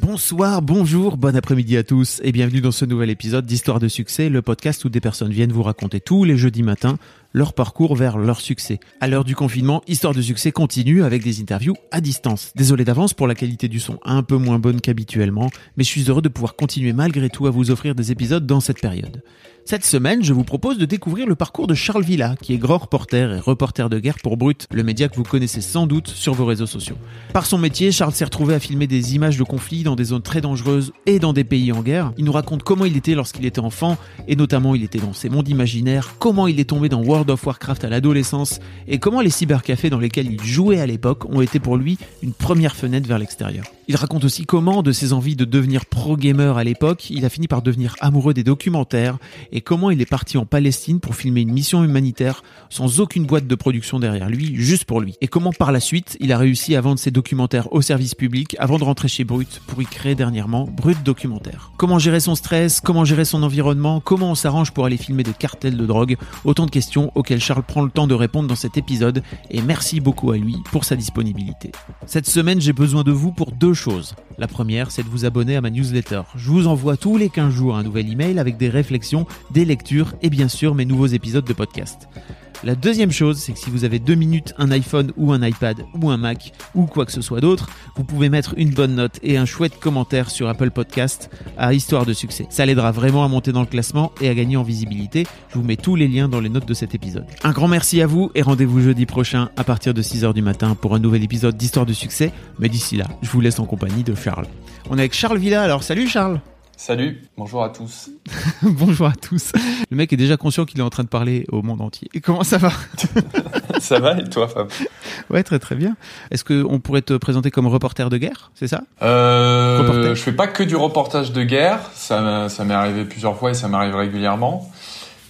Bonsoir, bonjour, bon après-midi à tous et bienvenue dans ce nouvel épisode d'Histoire de succès, le podcast où des personnes viennent vous raconter tous les jeudis matins leur parcours vers leur succès. À l'heure du confinement, Histoire de succès continue avec des interviews à distance. Désolé d'avance pour la qualité du son un peu moins bonne qu'habituellement, mais je suis heureux de pouvoir continuer malgré tout à vous offrir des épisodes dans cette période. Cette semaine, je vous propose de découvrir le parcours de Charles Villa, qui est grand reporter et reporter de guerre pour Brut, le média que vous connaissez sans doute sur vos réseaux sociaux. Par son métier, Charles s'est retrouvé à filmer des images de conflits dans des zones très dangereuses et dans des pays en guerre. Il nous raconte comment il était lorsqu'il était enfant, et notamment il était dans ses mondes imaginaires, comment il est tombé dans World of Warcraft à l'adolescence, et comment les cybercafés dans lesquels il jouait à l'époque ont été pour lui une première fenêtre vers l'extérieur. Il raconte aussi comment, de ses envies de devenir pro-gamer à l'époque, il a fini par devenir amoureux des documentaires et comment il est parti en Palestine pour filmer une mission humanitaire sans aucune boîte de production derrière lui, juste pour lui. Et comment par la suite, il a réussi à vendre ses documentaires au service public avant de rentrer chez Brut pour y créer dernièrement Brut Documentaire. Comment gérer son stress, comment gérer son environnement, comment on s'arrange pour aller filmer des cartels de drogue, autant de questions auxquelles Charles prend le temps de répondre dans cet épisode et merci beaucoup à lui pour sa disponibilité. Cette semaine, j'ai besoin de vous pour deux choses. La première, c'est de vous abonner à ma newsletter. Je vous envoie tous les 15 jours un nouvel email avec des réflexions, des lectures et bien sûr mes nouveaux épisodes de podcast. La deuxième chose, c'est que si vous avez deux minutes, un iPhone ou un iPad ou un Mac ou quoi que ce soit d'autre, vous pouvez mettre une bonne note et un chouette commentaire sur Apple Podcast à Histoire de succès. Ça l'aidera vraiment à monter dans le classement et à gagner en visibilité. Je vous mets tous les liens dans les notes de cet épisode. Un grand merci à vous et rendez-vous jeudi prochain à partir de 6h du matin pour un nouvel épisode d'Histoire de succès. Mais d'ici là, je vous laisse en compagnie de Charles. On est avec Charles Villa, alors salut Charles Salut, bonjour à tous. Bonjour à tous. Le mec est déjà conscient qu'il est en train de parler au monde entier. Et comment ça va Ça va et toi, Fab Ouais, très très bien. Est-ce qu'on pourrait te présenter comme reporter de guerre, c'est ça euh, Reporter. Je fais pas que du reportage de guerre, ça, ça m'est arrivé plusieurs fois et ça m'arrive régulièrement.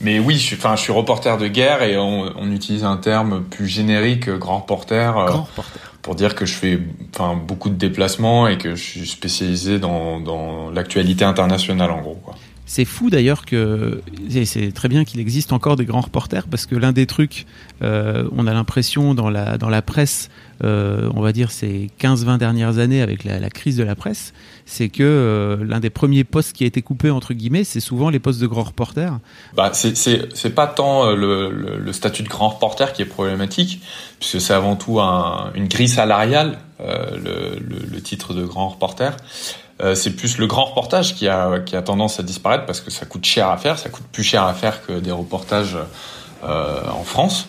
Mais oui, je suis, enfin, je suis reporter de guerre et on, on utilise un terme plus générique, grand reporter, euh, Grand reporter. Pour dire que je fais enfin, beaucoup de déplacements et que je suis spécialisé dans, dans l'actualité internationale en gros. Quoi. C'est fou d'ailleurs que c'est très bien qu'il existe encore des grands reporters parce que l'un des trucs, euh, on a l'impression dans la dans la presse, euh, on va dire ces 15-20 dernières années avec la, la crise de la presse, c'est que euh, l'un des premiers postes qui a été coupé entre guillemets, c'est souvent les postes de grands reporters. Bah, c'est, pas tant euh, le, le, le statut de grand reporter qui est problématique, puisque c'est avant tout un, une grille salariale, euh, le, le titre de grand reporter. Euh, c'est plus le grand reportage qui a, tendance à disparaître parce que ça coûte cher à faire, ça coûte plus cher à faire que des reportages euh, en France.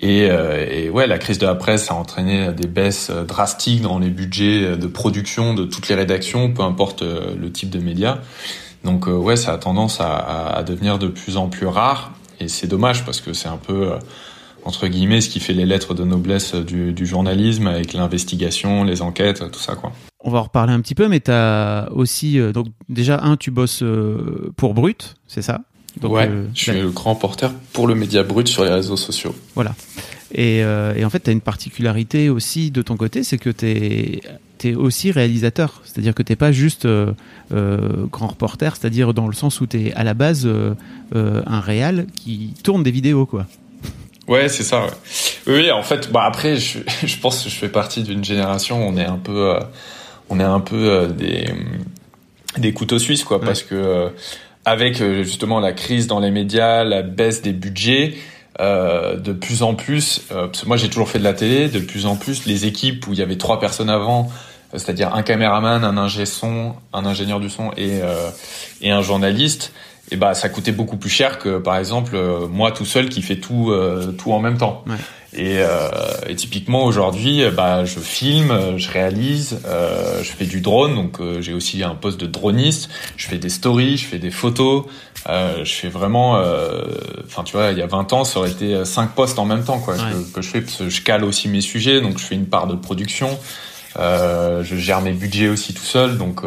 Et, euh, ouais, la crise de la presse a entraîné des baisses drastiques dans les budgets de production de toutes les rédactions, peu importe euh, le type de média. Donc ouais, ça a tendance à, devenir de plus en plus rare. Et c'est dommage parce que c'est un peu entre guillemets ce qui fait les lettres de noblesse du, du journalisme avec l'investigation, les enquêtes, tout ça quoi. On va en reparler un petit peu, mais tu as aussi euh, donc déjà un, tu bosses euh, pour Brut, c'est ça? Donc, ouais, euh, je suis le grand porteur pour le média brut sur les réseaux sociaux. Voilà. Et, euh, et en fait, tu as une particularité aussi de ton côté, c'est que tu es, aussi réalisateur. C'est-à-dire que tu pas juste euh, euh, grand reporter, c'est-à-dire dans le sens où tu es à la base un réal qui tourne des vidéos. quoi. Ouais, c'est ça. Ouais. Oui, en fait, bah après, je, je pense que je fais partie d'une génération. où On est un peu, euh, on est un peu euh, des des couteaux suisses, quoi, Ouais. parce que euh, avec euh, justement la crise dans les médias, la baisse des budgets, euh, de plus en plus, euh, parce que moi j'ai toujours fait de la télé, de plus en plus les équipes où il y avait trois personnes avant, euh, c'est-à-dire un caméraman, un ingé son, un ingénieur du son et euh, et un journaliste, et bah ça coûtait beaucoup plus cher que par exemple euh, moi tout seul qui fait tout euh, tout en même temps. Ouais. Et, euh, et, typiquement aujourd'hui, bah je filme, je réalise, euh, je fais du drone, donc j'ai aussi un poste de droniste. Je fais des stories, je fais des photos, je fais vraiment. Enfin tu vois, il y a 20 ans, ça aurait été cinq postes en même temps quoi Ouais. que, que je fais parce que je cale aussi mes sujets, donc je fais une part de production. je gère mes budgets aussi tout seul, donc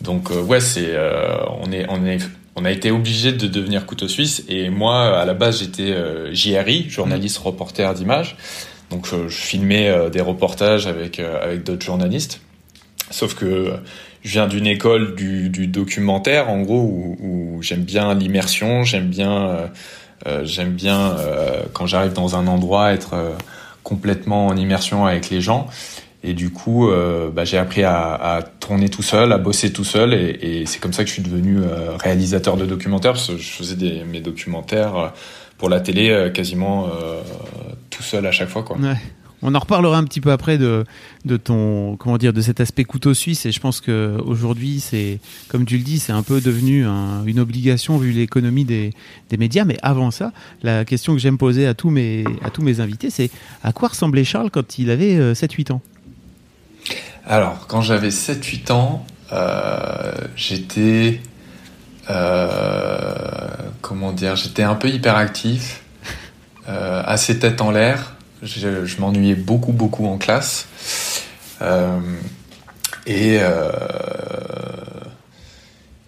donc euh, ouais, c'est euh, on est on est on a été obligé de devenir couteau suisse et moi à la base j'étais euh, JRI, journaliste reporter d'image. Donc je, je filmais euh, des reportages avec euh, avec d'autres journalistes. Sauf que je viens d'une école du, du, documentaire en gros où, où j'aime bien l'immersion, j'aime bien euh, j'aime bien quand j'arrive dans un endroit être complètement en immersion avec les gens. Et du coup, euh, bah, j'ai appris à, tourner tout seul, à bosser tout seul, et, c'est comme ça que je suis devenu euh, réalisateur de documentaires, je faisais mes documentaires pour la télé euh, quasiment tout seul à chaque fois. On en reparlera un petit peu après de, ton comment dire de cet aspect couteau suisse. Et je pense que aujourd'hui c'est comme tu le dis c'est un peu devenu un, une obligation vu l'économie des, des médias. Mais avant ça la question que j'aime poser à tous mes à tous mes invités c'est à quoi ressemblait Charles quand il avait euh, 7-8 ans? Alors, quand j'avais 7-8 ans, euh, j'étais. Euh, comment dire J'étais un peu hyperactif, euh, assez tête en l'air. Je, je m'ennuyais beaucoup, beaucoup en classe. et.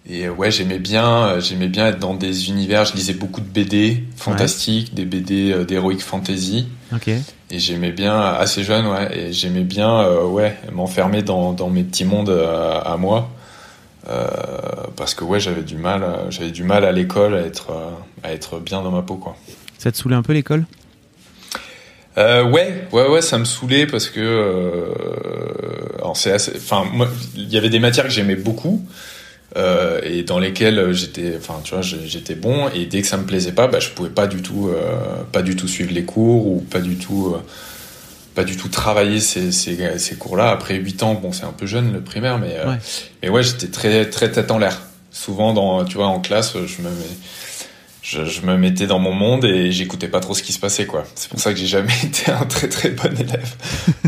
Et ouais, j'aimais bien, j'aimais bien être dans des univers. Je lisais beaucoup de BD fantastiques, ouais. des BD d'heroic fantasy. Ok. Et j'aimais bien, assez jeune, ouais, et j'aimais bien, euh, ouais, m'enfermer dans, dans mes petits mondes à, à moi. Euh, parce que, ouais, j'avais du mal, j'avais du mal à l'école à être, à être bien dans ma peau, quoi. Ça te saoulait un peu l'école? Euh, ouais, ouais, ouais, ça me saoulait parce que, euh, enfin, moi, il y avait des matières que j'aimais beaucoup. Euh, et dans lesquelles j'étais, enfin, tu vois, j'étais bon. Et dès que ça me plaisait pas, bah, je pouvais pas du tout, euh, pas du tout suivre les cours ou pas du tout, euh, pas du tout travailler ces, ces, ces cours-là. Après 8 ans, bon, c'est un peu jeune le primaire, mais ouais, mais ouais, j'étais très, très tête en l'air. Souvent, dans, tu vois, en classe, je me mets, je, je, me mettais dans mon monde et j'écoutais pas trop ce qui se passait, quoi. C'est pour ça que j'ai jamais été un très très bon élève,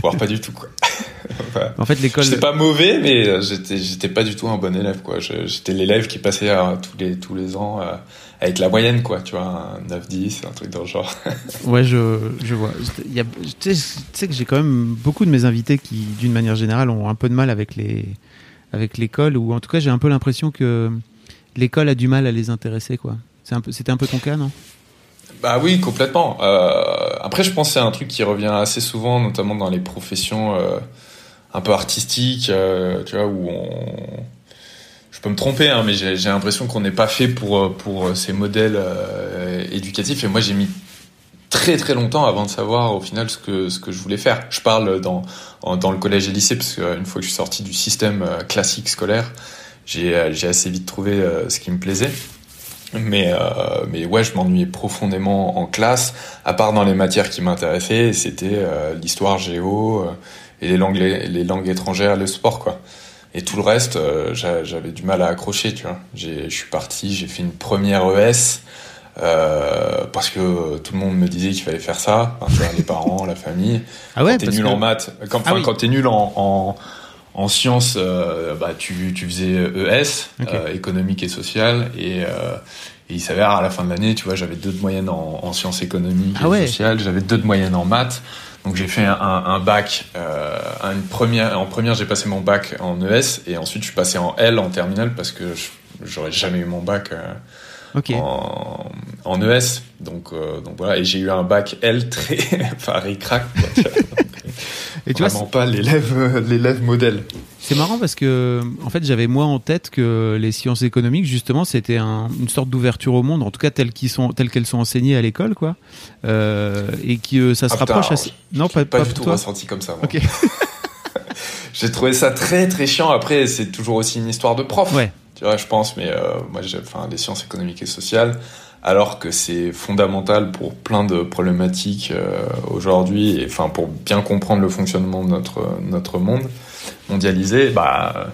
voire pas du tout, quoi. en fait, l'école. J'étais pas mauvais, mais j'étais j'étais pas du tout un bon élève, quoi. J'étais l'élève qui passait à, tous les tous les ans euh, avec la moyenne, quoi. Tu vois, un 9-10, un truc dans le genre. ouais, je je vois. Il y a, tu sais que j'ai quand même beaucoup de mes invités qui, d'une manière générale, ont un peu de mal avec les avec l'école, ou en tout cas, j'ai un peu l'impression que l'école a du mal à les intéresser, quoi. C'était un, un peu ton cas, non? Bah oui, complètement. Euh, après, je pense que c'est un truc qui revient assez souvent, notamment dans les professions euh, un peu artistiques, euh, tu vois, où on... Je peux me tromper, hein, mais j'ai l'impression qu'on n'est pas fait pour, pour ces modèles euh, éducatifs. Et moi, j'ai mis très très longtemps avant de savoir au final ce que, ce que je voulais faire. Je parle dans, dans le collège et lycée, parce qu'une fois que je suis sorti du système euh, classique scolaire, j'ai assez vite trouvé ce qui me plaisait. Mais, euh, mais ouais, je m'ennuyais profondément en classe, à part dans les matières qui m'intéressaient, c'était euh, l'histoire géo euh, et les langues, les, les, langues étrangères, le sport, quoi. Et tout le reste, euh, j'avais du mal à accrocher, tu vois. Je suis parti, j'ai fait une première ES, euh, parce que tout le monde me disait qu'il fallait faire ça, enfin, les parents, la famille. Ah ouais, quand t'es nul que... en maths, quand, ah oui. quand t'es nul en, en en sciences, euh, bah, tu, tu faisais ES, okay. économique et social, et, et il s'avère à la fin de l'année, tu vois, j'avais deux de moyenne en, en sciences économiques ah et ouais. sociales, j'avais deux de moyenne en maths, donc j'ai fait un, un bac, euh, une première, en première j'ai passé mon bac en ES, et ensuite je suis passé en L en terminale parce que j'aurais jamais eu mon bac euh, okay. en, en ES, donc, euh, donc voilà, et j'ai eu un bac L très, enfin ric-rac, et tu vraiment vois, pas l'élève l'élève modèle. C'est marrant parce que en fait j'avais moi en tête que les sciences économiques justement c'était un, une sorte d'ouverture au monde en tout cas telles qu'elles sont telles qu'elles sont enseignées à l'école quoi. Euh, et qui euh, ça se ah, rapproche putain, assez non pas, pas, pas du tout toi. ressenti comme ça moi. ok. J'ai trouvé ça très très chiant. Après c'est toujours aussi une histoire de prof. Ouais. Tu vois je pense mais euh, moi j'ai enfin les sciences économiques et sociales alors que c'est fondamental pour plein de problématiques euh, aujourd'hui, et enfin pour bien comprendre le fonctionnement de notre notre monde mondialisé, bah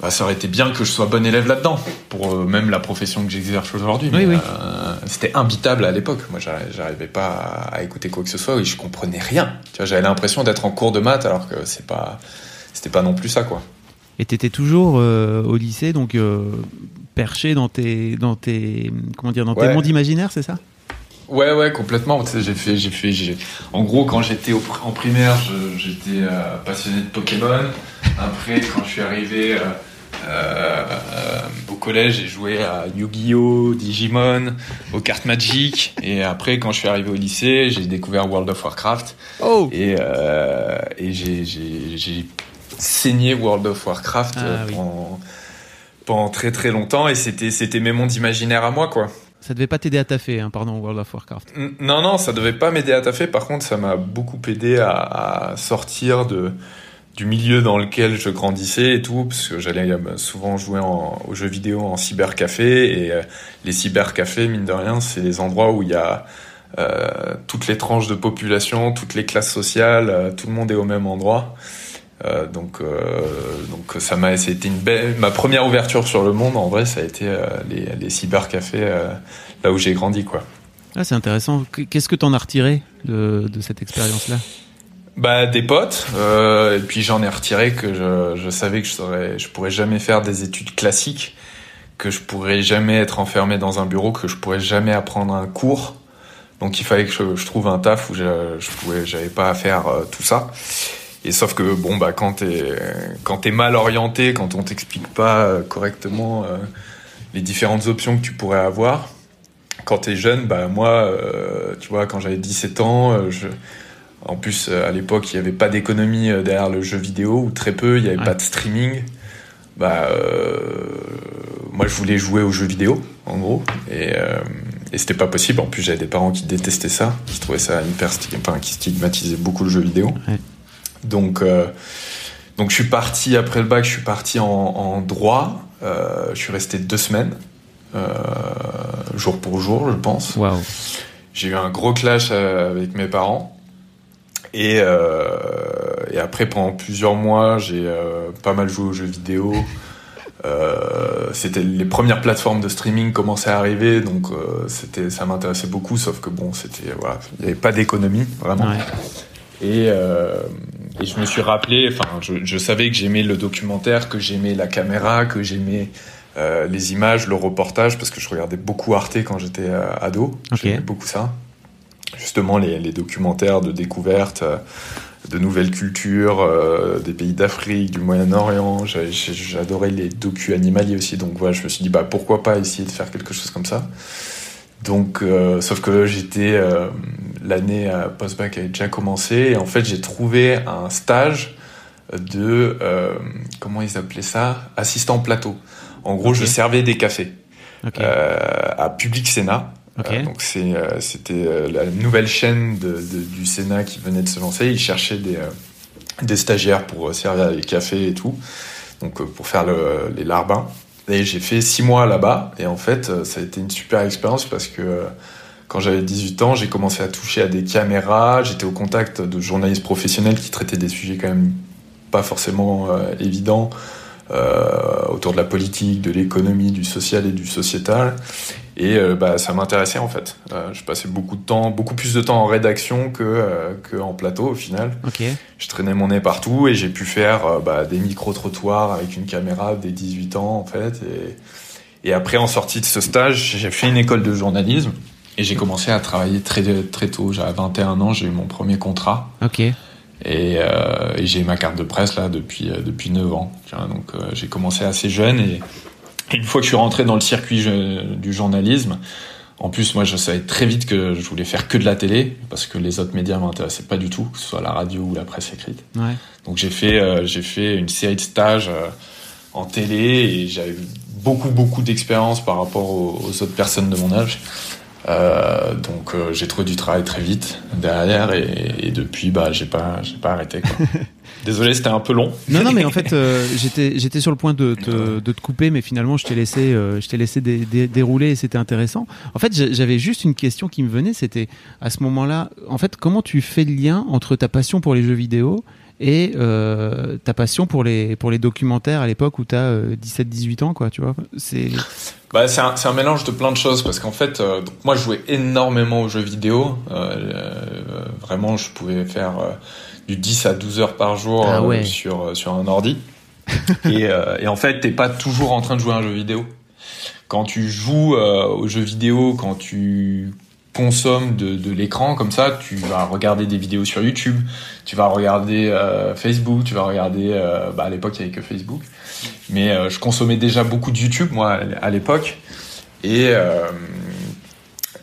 bah, ça aurait été bien que je sois bon élève là-dedans, pour euh, même la profession que j'exerce aujourd'hui. Oui, oui. euh, c'était imbitable à l'époque. Moi, j'arri- j'arrivais pas à, à écouter quoi que ce soit et je comprenais rien. J'avais l'impression d'être en cours de maths alors que c'est pas, c'était pas non plus ça, quoi. Et t'étais toujours euh, au lycée, donc perché dans tes, dans tes, comment dire, dans tes mondes imaginaires, c'est ça? Ouais, ouais, complètement. Tu sais, j'ai fait, j'ai fait, j'ai. En gros, quand j'étais en primaire, j'étais euh, passionné de Pokémon. Après, quand je suis arrivé euh, euh, au collège, j'ai joué à Yu-Gi-Oh, Digimon, aux cartes Magic. Et après, quand je suis arrivé au lycée, j'ai découvert World of Warcraft. Oh Et, et j'ai, saigné World of Warcraft Ah, oui. Pendant, très très longtemps. Et c'était, c'était mes mondes imaginaires à moi, quoi. Ça devait pas t'aider à taffer, hein, pardon, World of Warcraft. Non, non, ça devait pas m'aider à taffer. Par contre, ça m'a beaucoup aidé à, à sortir de, du milieu dans lequel je grandissais et tout, parce que j'allais euh, souvent jouer en, aux jeux vidéo en cybercafé. Et euh, les cybercafés, mine de rien, c'est les endroits où il y a euh, toutes les tranches de population, toutes les classes sociales, euh, tout le monde est au même endroit. Euh, donc, euh, donc ça m'a, c'était une belle, ma première ouverture sur le monde. En vrai, ça a été euh, les, les cybercafés là où j'ai grandi, quoi. Ah, c'est intéressant. Qu- Qu'est-ce que t'en as retiré de, de cette expérience-là? Bah des potes, et puis j'en ai retiré que je, je savais que je saurais, je pourrais jamais faire des études classiques, que je pourrais jamais être enfermé dans un bureau, que je pourrais jamais apprendre un cours. Donc il fallait que je, je trouve un taf où je, je pouvais, j'avais pas à faire tout ça. Et sauf que bon bah quand t'es quand t'es mal orienté, quand on t'explique pas euh, correctement euh, les différentes options que tu pourrais avoir, quand t'es jeune, bah moi, euh, tu vois, quand j'avais 17 ans, je en plus, à l'époque, il n'y avait pas d'économie derrière le jeu vidéo, ou très peu, il n'y avait Ouais. pas de streaming. Bah, euh, moi, je voulais jouer aux jeux vidéo, en gros, et, et c'était pas possible. En plus, j'avais des parents qui détestaient ça, qui trouvaient ça hyper stig- enfin, qui stigmatisaient beaucoup le jeu vidéo. Ouais. Donc, euh, donc, je suis parti après le bac, je suis parti en, en droit. Euh, je suis resté deux semaines, euh, jour pour jour, je pense. Waouh. J'ai eu un gros clash avec mes parents. Et, et après, pendant plusieurs mois, j'ai pas mal joué aux jeux vidéo. C'était les premières plateformes de streaming commençaient à arriver, donc c'était ça m'intéressait beaucoup. Sauf que bon, c'était voilà, il n'y avait pas d'économie vraiment. Ouais. Et, euh, et je me suis rappelé, enfin, je, je savais que j'aimais le documentaire, que j'aimais la caméra, que j'aimais euh, les images, le reportage, parce que je regardais beaucoup Arte quand j'étais euh, ado. J'aimais beaucoup ça. Justement, les, les documentaires de découverte euh, de nouvelles cultures, des pays d'Afrique, du Moyen-Orient. J'adorais les docus animaliers aussi, donc voilà, je me suis dit, bah, pourquoi pas essayer de faire quelque chose comme ça. Donc, euh, sauf que j'étais euh, l'année à post-bac avait déjà commencé et en fait j'ai trouvé un stage de euh, comment ils appelaient ça? Assistant plateau. En gros, je servais des cafés euh, à Public Sénat. Euh, donc euh, c'était euh, la nouvelle chaîne de, de- du Sénat qui venait de se lancer. Ils cherchaient des euh, des stagiaires pour euh, servir les cafés et tout. Donc euh, pour faire le, les larbins. J'ai fait six mois là-bas. Et en fait, euh, ça a été une super expérience parce que euh, quand j'avais 18 ans, j'ai commencé à toucher à des caméras. J'étais au contact de journalistes professionnels qui traitaient des sujets quand même pas forcément euh, évidents euh, autour de la politique, de l'économie, du social et du sociétal. Et euh, bah, ça m'intéressait en fait. Euh, je passais beaucoup de temps, beaucoup plus de temps en rédaction que, que en plateau au final. Je traînais mon nez partout et j'ai pu faire bah, des micro-trottoirs avec une caméra dès 18 ans en fait. Et, et après, en sortie de ce stage, j'ai fait une école de journalisme et j'ai commencé à travailler très, très tôt. J'avais 21 ans, j'ai eu mon premier contrat Ok. Et, euh, et j'ai ma carte de presse là depuis, euh, depuis 9 ans. Donc euh, j'ai commencé assez jeune et une fois que je suis rentré dans le circuit je- du journalisme, en plus moi je savais très vite que je voulais faire que de la télé parce que les autres médias m'intéressaient pas du tout, que ce soit la radio ou la presse écrite. Ouais. Donc j'ai fait, euh, j'ai fait une série de stages en télé et j'avais beaucoup beaucoup d'expérience par rapport aux, aux autres personnes de mon âge. Euh, donc euh, j'ai trouvé du travail très vite derrière et, et depuis bah j'ai pas j'ai pas arrêté quoi. Désolé c'était un peu long. Non, non, mais en fait, euh, j'étais, j'étais sur le point de te, de te couper, mais finalement, je t'ai laissé, euh, je t'ai laissé dé- dé- dérouler et c'était intéressant. En fait, j'a- j'avais juste une question qui me venait, c'était à ce moment-là, en fait, comment tu fais le lien entre ta passion pour les jeux vidéo et euh, ta passion pour les pour les documentaires à l'époque où tu as 17 18 ans quoi, tu vois. C'est bah, un, un, mélange de plein de choses parce qu'en fait euh, donc moi je jouais énormément aux jeux vidéo euh, vraiment je pouvais faire du 10 à 12 heures par jour ah ouais. sur sur un ordi et, et en fait t'es pas toujours en train de jouer à un jeu vidéo quand tu joues aux jeux vidéo quand tu consommes de, l'écran comme ça, tu vas regarder des vidéos sur YouTube, tu vas regarder euh, Facebook, tu vas regarder. Euh, bah à l'époque, il n'y avait que Facebook, mais euh, je consommais déjà beaucoup de YouTube moi à l'époque, et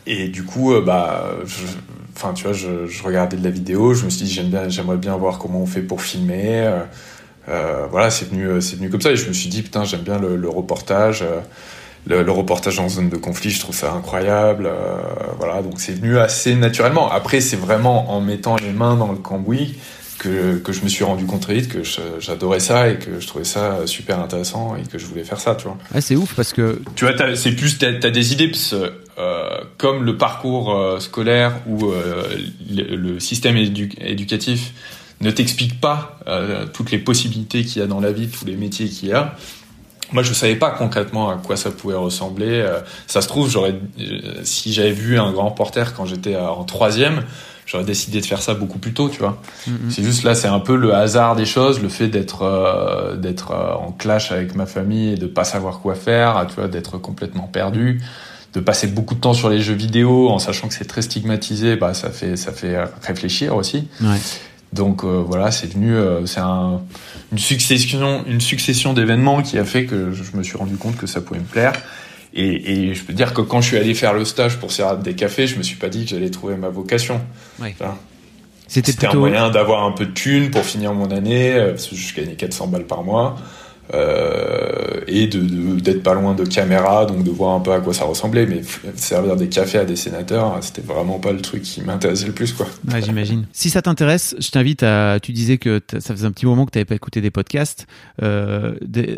et du coup, bah, enfin tu vois, je, je, regardais de la vidéo, je me suis dit j'aime bien, j'aimerais bien voir comment on fait pour filmer. voilà, c'est venu, c'est venu comme ça, et je me suis dit putain, j'aime bien le reportage le, le, reportage en zone de conflit, je trouve ça incroyable. Euh, voilà, donc c'est venu assez naturellement. Après, c'est vraiment en mettant les mains dans le cambouis que, que je me suis rendu compte très vite que j'adorais ça et que je trouvais ça super intéressant et que je voulais faire ça, tu vois. Ouais, c'est ouf parce que tu vois, c'est plus t'as as des idées parce, euh, comme le parcours euh, scolaire ou euh, le, le, système édu éducatif ne t'explique pas euh, toutes les possibilités qu'il y a dans la vie, tous les métiers qu'il y a moi, je savais pas concrètement à quoi ça pouvait ressembler. Euh, ça se trouve, j'aurais, euh, si j'avais vu un grand reporter quand j'étais en troisième, j'aurais décidé de faire ça beaucoup plus tôt, tu vois. Mm-hmm. C'est juste là, c'est un peu le hasard des choses, le fait d'être euh, d'être en clash avec ma famille et de pas savoir quoi faire, tu vois, d'être complètement perdu, de passer beaucoup de temps sur les jeux vidéo en sachant que c'est très stigmatisé, bah ça fait ça fait réfléchir aussi. Ouais. Donc euh, voilà, c'est venu, euh, c'est un, une succession, une succession d'événements qui a fait que je me suis rendu compte que ça pouvait me plaire. Et, et, je peux dire que quand je suis allé faire le stage pour servir des cafés, je me suis pas dit que j'allais trouver ma vocation. C'était plutôt... un moyen d'avoir un peu de thunes pour finir mon année, euh, parce que je gagnais 400 balles par mois. Euh, et de d'être pas loin de caméra, donc de voir un peu à quoi ça ressemblait. Mais servir des cafés à des sénateurs, c'était vraiment pas le truc qui m'intéressait le plus, quoi. Ouais, j'imagine. si ça t'intéresse, je t'invite à. Tu disais que ça faisait un petit moment que t'avais pas écouté des podcasts, euh,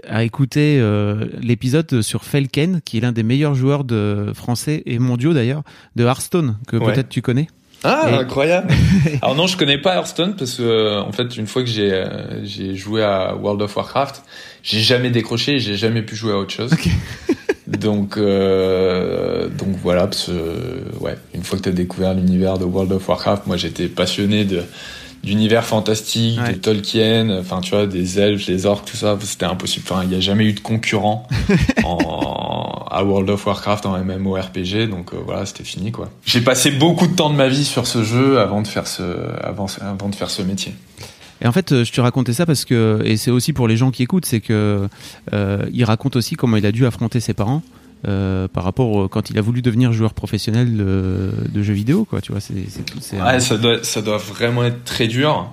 à écouter euh, l'épisode sur Felken, qui est l'un des meilleurs joueurs de français et mondiaux d'ailleurs de Hearthstone, que peut-être tu connais. Ah, incroyable. Alors non, je connais pas Hearthstone parce que euh, en fait, une fois que j'ai euh, j'ai joué à World of Warcraft, j'ai jamais décroché, j'ai jamais pu jouer à autre chose. donc euh, donc voilà, parce ouais, une fois que tu as découvert l'univers de World of Warcraft, moi j'étais passionné de d'univers fantastique, de Tolkien, enfin tu vois, des elfes, des orques, tout ça, c'était impossible. Enfin, il n'y a jamais eu de concurrent en, à World of Warcraft en MMORPG, donc euh, voilà, c'était fini quoi. J'ai passé beaucoup de temps de ma vie sur ce jeu avant de faire ce, avant, avant de faire ce métier. Et en fait, euh, je te racontais ça parce que, et c'est aussi pour les gens qui écoutent, c'est que euh, il raconte aussi comment il a dû affronter ses parents. Euh, par rapport quand il a voulu devenir joueur professionnel de, de jeux vidéo, quoi. Tu vois, c'est ouais, ça doit ça doit vraiment être très dur.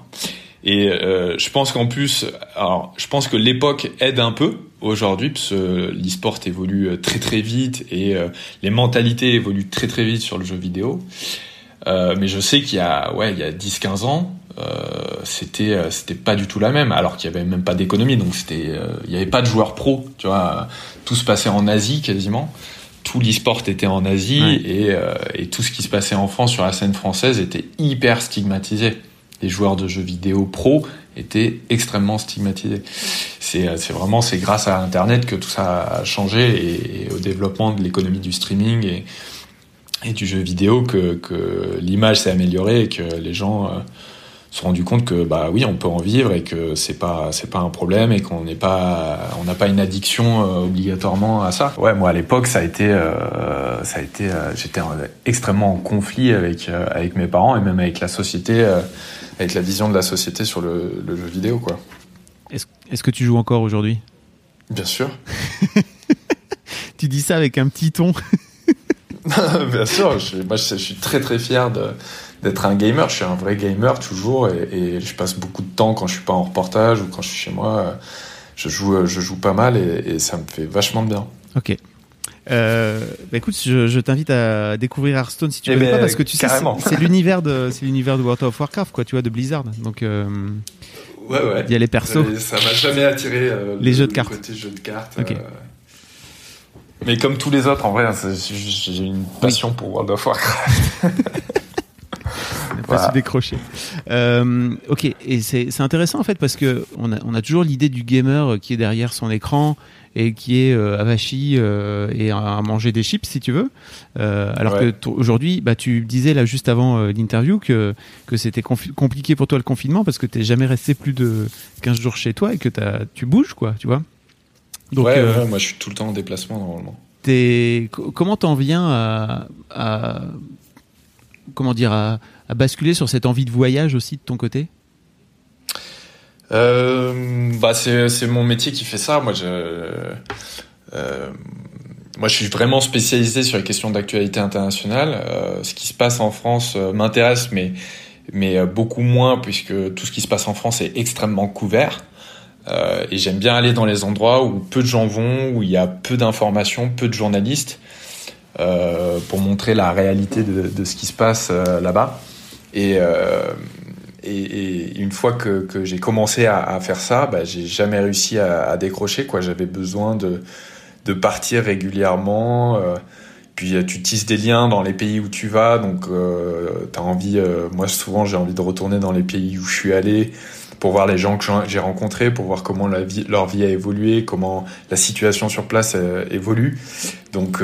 Et euh, je pense qu'en plus, alors je pense que l'époque aide un peu aujourd'hui, parce que l'e-sport évolue très très vite et euh, les mentalités évoluent très très vite sur le jeu vidéo. Mais je sais qu'il y a ouais il y a 10-15 ans, euh, c'était c'était pas du tout la même alors qu'il y avait même pas d'économie donc c'était il y avait pas de joueurs pro tu vois tout se passait en Asie quasiment. Tout l'e-sport était en Asie ouais. et, euh, et, tout ce qui se passait en France sur la scène française était hyper stigmatisé. Les joueurs de jeux vidéo pro étaient extrêmement stigmatisés. C'est vraiment c'est grâce à Internet que tout ça a changé et, et au développement de l'économie du streaming et, et, du jeu vidéo que, que l'image s'est améliorée et que les gens euh, se sont rendu compte que bah oui on peut en vivre et que c'est pas c'est pas un problème et qu'on n'est pas on n'a pas une addiction euh, obligatoirement à ça. Ouais moi à l'époque ça a été euh, ça a été euh, j'étais extrêmement en conflit avec euh, avec mes parents et même avec la société euh, avec la vision de la société sur le, le jeu vidéo quoi. Est-ce est-ce que tu joues encore aujourd'hui? Bien sûr. Tu dis ça avec un petit ton. Bien sûr je, moi je, je suis très très fier de d'être un gamer. Je suis un vrai gamer toujours et, et, je passe beaucoup de temps quand je suis pas en reportage ou quand je suis chez moi. Je joue, je joue pas mal et, et ça me fait vachement bien. Ok. Euh, bah écoute, je, je t'invite à découvrir Hearthstone si tu veux pas parce que tu carrément. sais c'est l'univers de c'est l'univers de World of Warcraft quoi, tu vois, de Blizzard. Donc euh, ouais ouais. Il y a les persos. Ça m'a jamais attiré euh, les le, jeux de cartes. Côté jeux de cartes. Okay. Euh, mais comme tous les autres, en vrai, j'ai une passion oui. pour World of Warcraft. pas se décrocher. Euh, ok, et c'est intéressant en fait parce que on a, on a toujours l'idée du gamer qui est derrière son écran et qui est euh, avachi euh, et à manger des chips si tu veux. Euh, alors que aujourd'hui, bah, tu disais là juste avant l'interview que, que c'était compliqué pour toi le confinement parce que tu n'es jamais resté plus de 15 jours chez toi et que as, tu bouges quoi, tu vois. Donc, ouais, ouais, moi je suis tout le temps en déplacement normalement. Es, comment t'en viens à, à, comment dire à, à basculer sur cette envie de voyage aussi de ton côté euh, bah c'est mon métier qui fait ça. Moi je euh, moi je suis vraiment spécialisé sur les questions d'actualité internationale. Euh, ce qui se passe en France m'intéresse, mais mais beaucoup moins puisque tout ce qui se passe en France est extrêmement couvert. Et j'aime bien aller dans les endroits où peu de gens vont, où il y a peu d'informations, peu de journalistes, pour montrer la réalité de, ce qui se passe là-bas. Et, et, une fois que, que j'ai commencé à, faire ça, bah, j'ai jamais réussi à, décrocher. Quoi, j'avais besoin de, de partir régulièrement. Euh, puis tu tisses des liens dans les pays où tu vas, donc euh, t'as envie. Euh, moi, souvent, j'ai envie de retourner dans les pays où je suis allé pour voir les gens que j'ai rencontrés, pour voir comment la vie, leur vie a évolué, comment la situation sur place euh, évolue. Donc,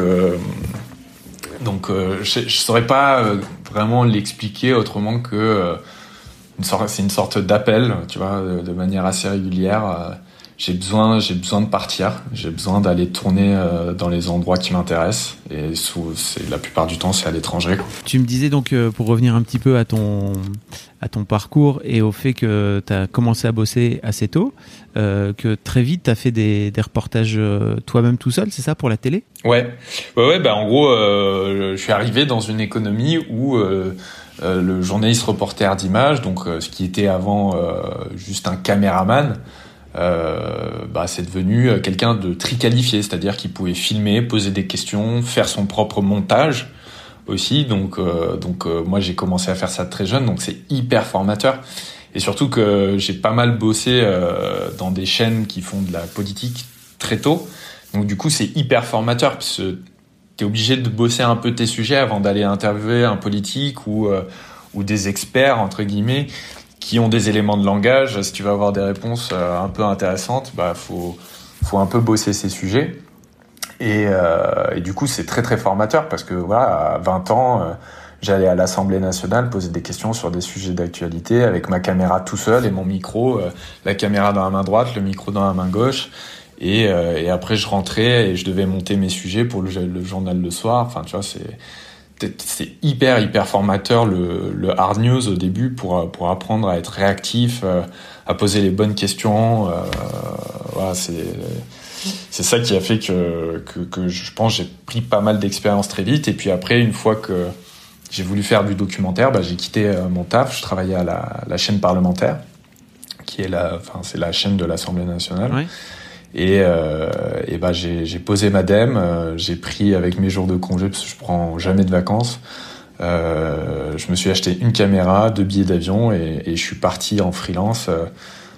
euh, donc, je, je saurais pas vraiment l'expliquer autrement que c'est une sorte d'appel, tu vois, de, manière assez régulière. J'ai besoin, j'ai besoin de partir, j'ai besoin d'aller tourner euh, dans les endroits qui m'intéressent. Et c'est la plupart du temps, c'est à l'étranger. Tu me disais donc, euh, pour revenir un petit peu à ton, à ton parcours et au fait que tu as commencé à bosser assez tôt, euh, que très vite tu as fait des, des reportages toi-même tout seul, c'est ça, pour la télé? Ouais, ouais, ouais. Bah en gros, je suis arrivé dans une économie où euh, le journaliste reporter d'image, donc ce qui était avant juste un caméraman, bah, c'est devenu quelqu'un de très qualifié, c'est-à-dire qu'il pouvait filmer, poser des questions, faire son propre montage aussi. Donc, donc moi j'ai commencé à faire ça très jeune, donc c'est hyper formateur. Et surtout que j'ai pas mal bossé dans des chaînes qui font de la politique très tôt. Donc du coup c'est hyper formateur parce que tu obligé de bosser un peu tes sujets avant d'aller interviewer un politique ou, euh, ou des experts, entre guillemets, qui ont des éléments de langage. Si tu veux avoir des réponses euh, un peu intéressantes, bah, faut, faut un peu bosser ces sujets. Et, euh, et du coup, c'est très très formateur parce que voilà, à 20 ans, j'allais à l'Assemblée nationale poser des questions sur des sujets d'actualité avec ma caméra tout seul et mon micro, la caméra dans la main droite, le micro dans la main gauche. Et, euh, et, après, je rentrais et je devais monter mes sujets pour le, le journal le soir. Enfin, tu vois, c'est c'est hyper hyper formateur le, hard news au début pour pour apprendre à être réactif, euh, à poser les bonnes questions. Euh, c'est ça qui a fait que, que, je pense j'ai pris pas mal d'expérience très vite. Et puis après, une fois que j'ai voulu faire du documentaire, bah, j'ai quitté euh, mon taf. Je travaillais à la, chaîne parlementaire, qui est la, enfin c'est la chaîne de l'Assemblée nationale. Et, euh, ben j'ai posé ma dème, euh, j'ai pris avec mes jours de congé parce que je prends jamais de vacances. Euh, je me suis acheté une caméra, deux billets d'avion et, et, je suis parti en freelance euh,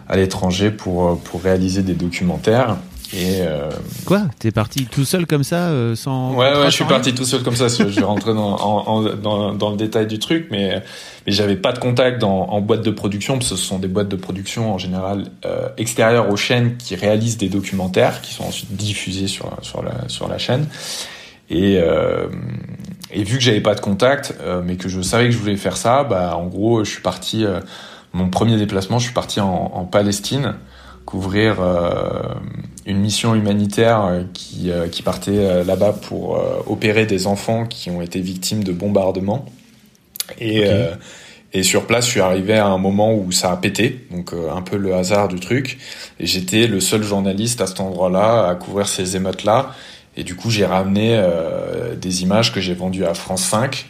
à l'étranger pour pour réaliser des documentaires. Et euh... Quoi? T'es parti tout seul comme ça, euh, sans Ouais, ouais, je suis parti tout seul comme ça. je vais rentrer dans, en, dans, dans, le détail du truc, mais mais j'avais pas de contact dans, en boîte de production, parce que ce sont des boîtes de production en général euh, extérieures aux chaînes qui réalisent des documentaires, qui sont ensuite diffusés sur sur la sur la chaîne. Et euh, et vu que j'avais pas de contact, euh, mais que je savais que je voulais faire ça, bah en gros, je suis parti. Euh, mon premier déplacement, je suis parti en, en Palestine couvrir euh, une mission humanitaire euh, qui, euh, qui partait là-bas pour opérer des enfants qui ont été victimes de bombardements. Et, okay. et sur place, je suis arrivé à un moment où ça a pété, donc un peu le hasard du truc. Et j'étais le seul journaliste à cet endroit-là à couvrir ces émeutes-là. Et du coup, j'ai ramené euh, des images que j'ai vendues à France 5,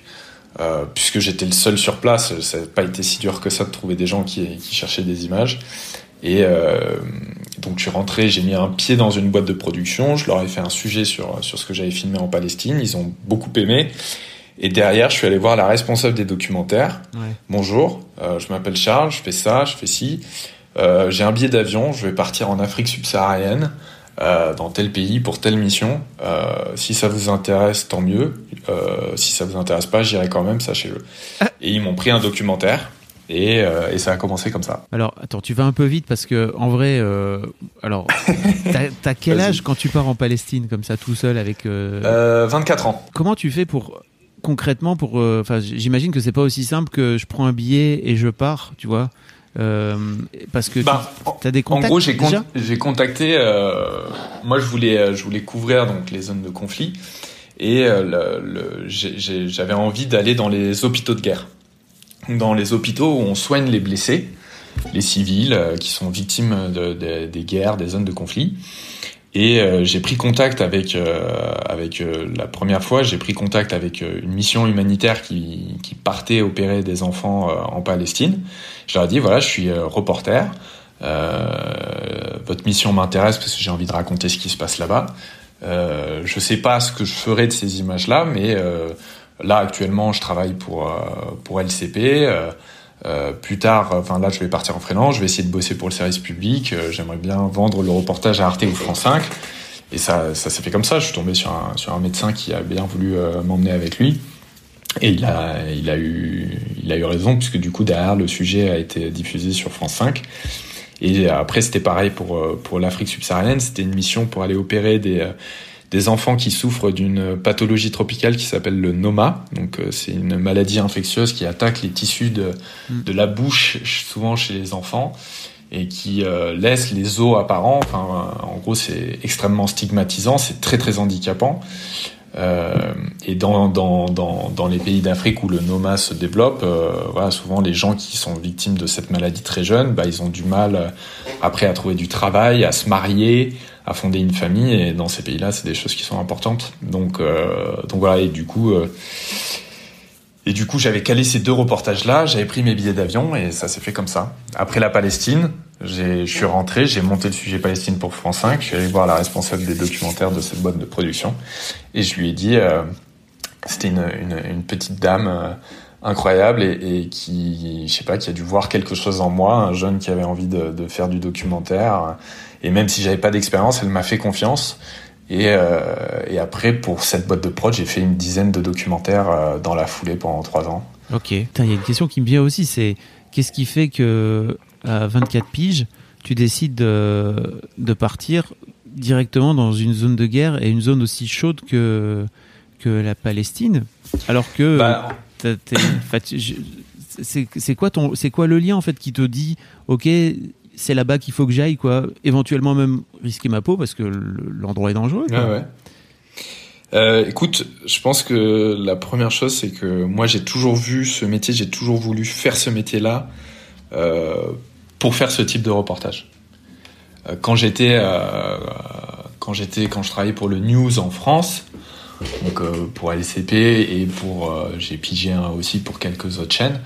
euh, puisque j'étais le seul sur place. Ça n'a pas été si dur que ça de trouver des gens qui, qui cherchaient des images. Et euh, donc je suis rentré, j'ai mis un pied dans une boîte de production, je leur ai fait un sujet sur, sur ce que j'avais filmé en Palestine, ils ont beaucoup aimé. Et derrière, je suis allé voir la responsable des documentaires. Ouais. Bonjour, euh, je m'appelle Charles, je fais ça, je fais ci. Euh, j'ai un billet d'avion, je vais partir en Afrique subsaharienne. dans tel pays pour telle mission. si ça vous intéresse, tant mieux. si ça vous intéresse pas, j'irai quand même, sachez-le. Ah. Et ils m'ont pris un documentaire. Et, et, ça a commencé comme ça. Alors, attends, tu vas un peu vite parce que en vrai, euh, alors, t'as quel âge quand tu pars en Palestine comme ça tout seul avec euh... 24 ans. Comment tu fais pour concrètement pour euh, enfin j'imagine que c'est pas aussi simple que je prends un billet et je pars tu vois euh, parce que bah, tu as des contacts en gros j'ai contacté euh, moi je voulais je voulais couvrir donc les zones de conflit et j'avais envie d'aller dans les hôpitaux de guerre dans les hôpitaux où on soigne les blessés les civils qui sont victimes de, des guerres des zones de conflit et euh, j'ai pris contact avec euh, avec euh, la première fois, j'ai pris contact avec une mission humanitaire qui, partait opérer des enfants en Palestine. Je leur ai dit voilà, je suis reporter. votre mission m'intéresse parce que j'ai envie de raconter ce qui se passe là-bas. Euh, je sais pas ce que je ferai de ces images-là, mais là actuellement, je travaille pour pour LCP. Euh, plus tard, enfin là, je vais partir en freelance, je vais essayer de bosser pour le service public. Euh, j'aimerais bien vendre le reportage à Arte ou France 5. Et ça, ça s'est fait comme ça. Je suis tombé sur un, médecin qui a bien voulu euh, m'emmener avec lui. Et il a, il a eu raison puisque du coup derrière le sujet a été diffusé sur France 5. Et après c'était pareil pour pour l'Afrique subsaharienne. C'était une mission pour aller opérer des des enfants qui souffrent d'une pathologie tropicale qui s'appelle le noma. Donc euh, c'est une maladie infectieuse qui attaque les tissus de, mm. de la bouche, souvent chez les enfants, et qui euh, laisse les os apparents. Enfin, en gros, c'est extrêmement stigmatisant, c'est très très handicapant. Euh, et dans, dans, dans, dans, les pays d'Afrique où le noma se développe, euh, voilà, souvent les gens qui sont victimes de cette maladie très jeunes, bah, ils ont du mal après à trouver du travail, à se marier, à fonder une famille et dans ces pays-là, c'est des choses qui sont importantes. Donc, euh, donc voilà. Et du coup, euh, et du coup, j'avais calé ces deux reportages-là. J'avais pris mes billets d'avion et ça s'est fait comme ça. Après la Palestine, je suis rentré, j'ai monté le sujet Palestine pour France 5. Je suis allé voir la responsable des documentaires de cette boîte de production et je lui ai dit, euh, c'était une, petite dame. Incroyable et, qui, je sais pas, qui a dû voir quelque chose en moi, un jeune qui avait envie de faire du documentaire et même si j'avais pas d'expérience, elle m'a fait confiance. Et, euh, et, après, pour cette boîte de prod, j'ai fait une dizaine de documentaires euh, dans la foulée pendant trois ans. Ok. Il y a une question qui me vient aussi, c'est qu'est-ce qui fait que à 24 piges, tu décides de, de, partir directement dans une zone de guerre et une zone aussi chaude que, que la Palestine Alors que bah, c'est quoi ton c'est quoi le lien en fait qui te dit ok c'est là-bas qu'il faut que j'aille, quoi. Éventuellement même risquer ma peau parce que l'endroit est dangereux. ouais. Euh, écoute, je pense que la première chose, c'est que moi, j'ai toujours vu ce métier, j'ai toujours voulu faire ce métier-là euh, pour faire ce type de reportage. Euh, quand j'étais, quand j'étais, quand je travaillais pour le news en France, donc pour LCP et pour, j'ai pigé aussi pour quelques autres chaînes,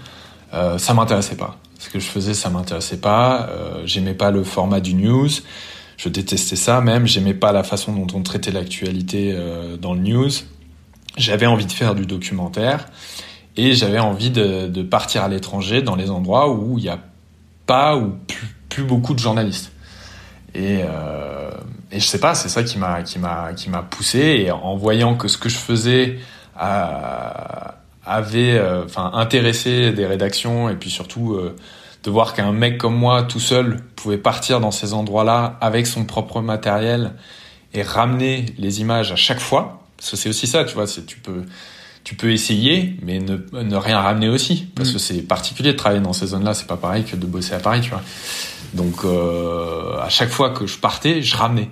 ça m'intéressait pas ce que je faisais, ça m'intéressait pas. Euh, j'aimais pas le format du news. Je détestais ça même. J'aimais pas la façon dont on traitait l'actualité euh, dans le news. J'avais envie de faire du documentaire et j'avais envie de, partir à l'étranger dans les endroits où il n'y a pas ou plus, plus, beaucoup de journalistes. Et, euh, et je sais pas, c'est ça qui m'a qui m'a qui m'a poussé. Et en voyant que ce que je faisais à, avait euh, enfin intéressé des rédactions et puis surtout euh, de voir qu'un mec comme moi tout seul pouvait partir dans ces endroits-là avec son propre matériel et ramener les images à chaque fois. Parce que c'est aussi ça tu vois c'est tu peux tu peux essayer mais ne, ne rien ramener aussi. Parce que mm. c'est particulier de travailler dans ces zones-là c'est pas pareil que de bosser à Paris tu vois. Donc euh, à chaque fois que je partais je ramenais.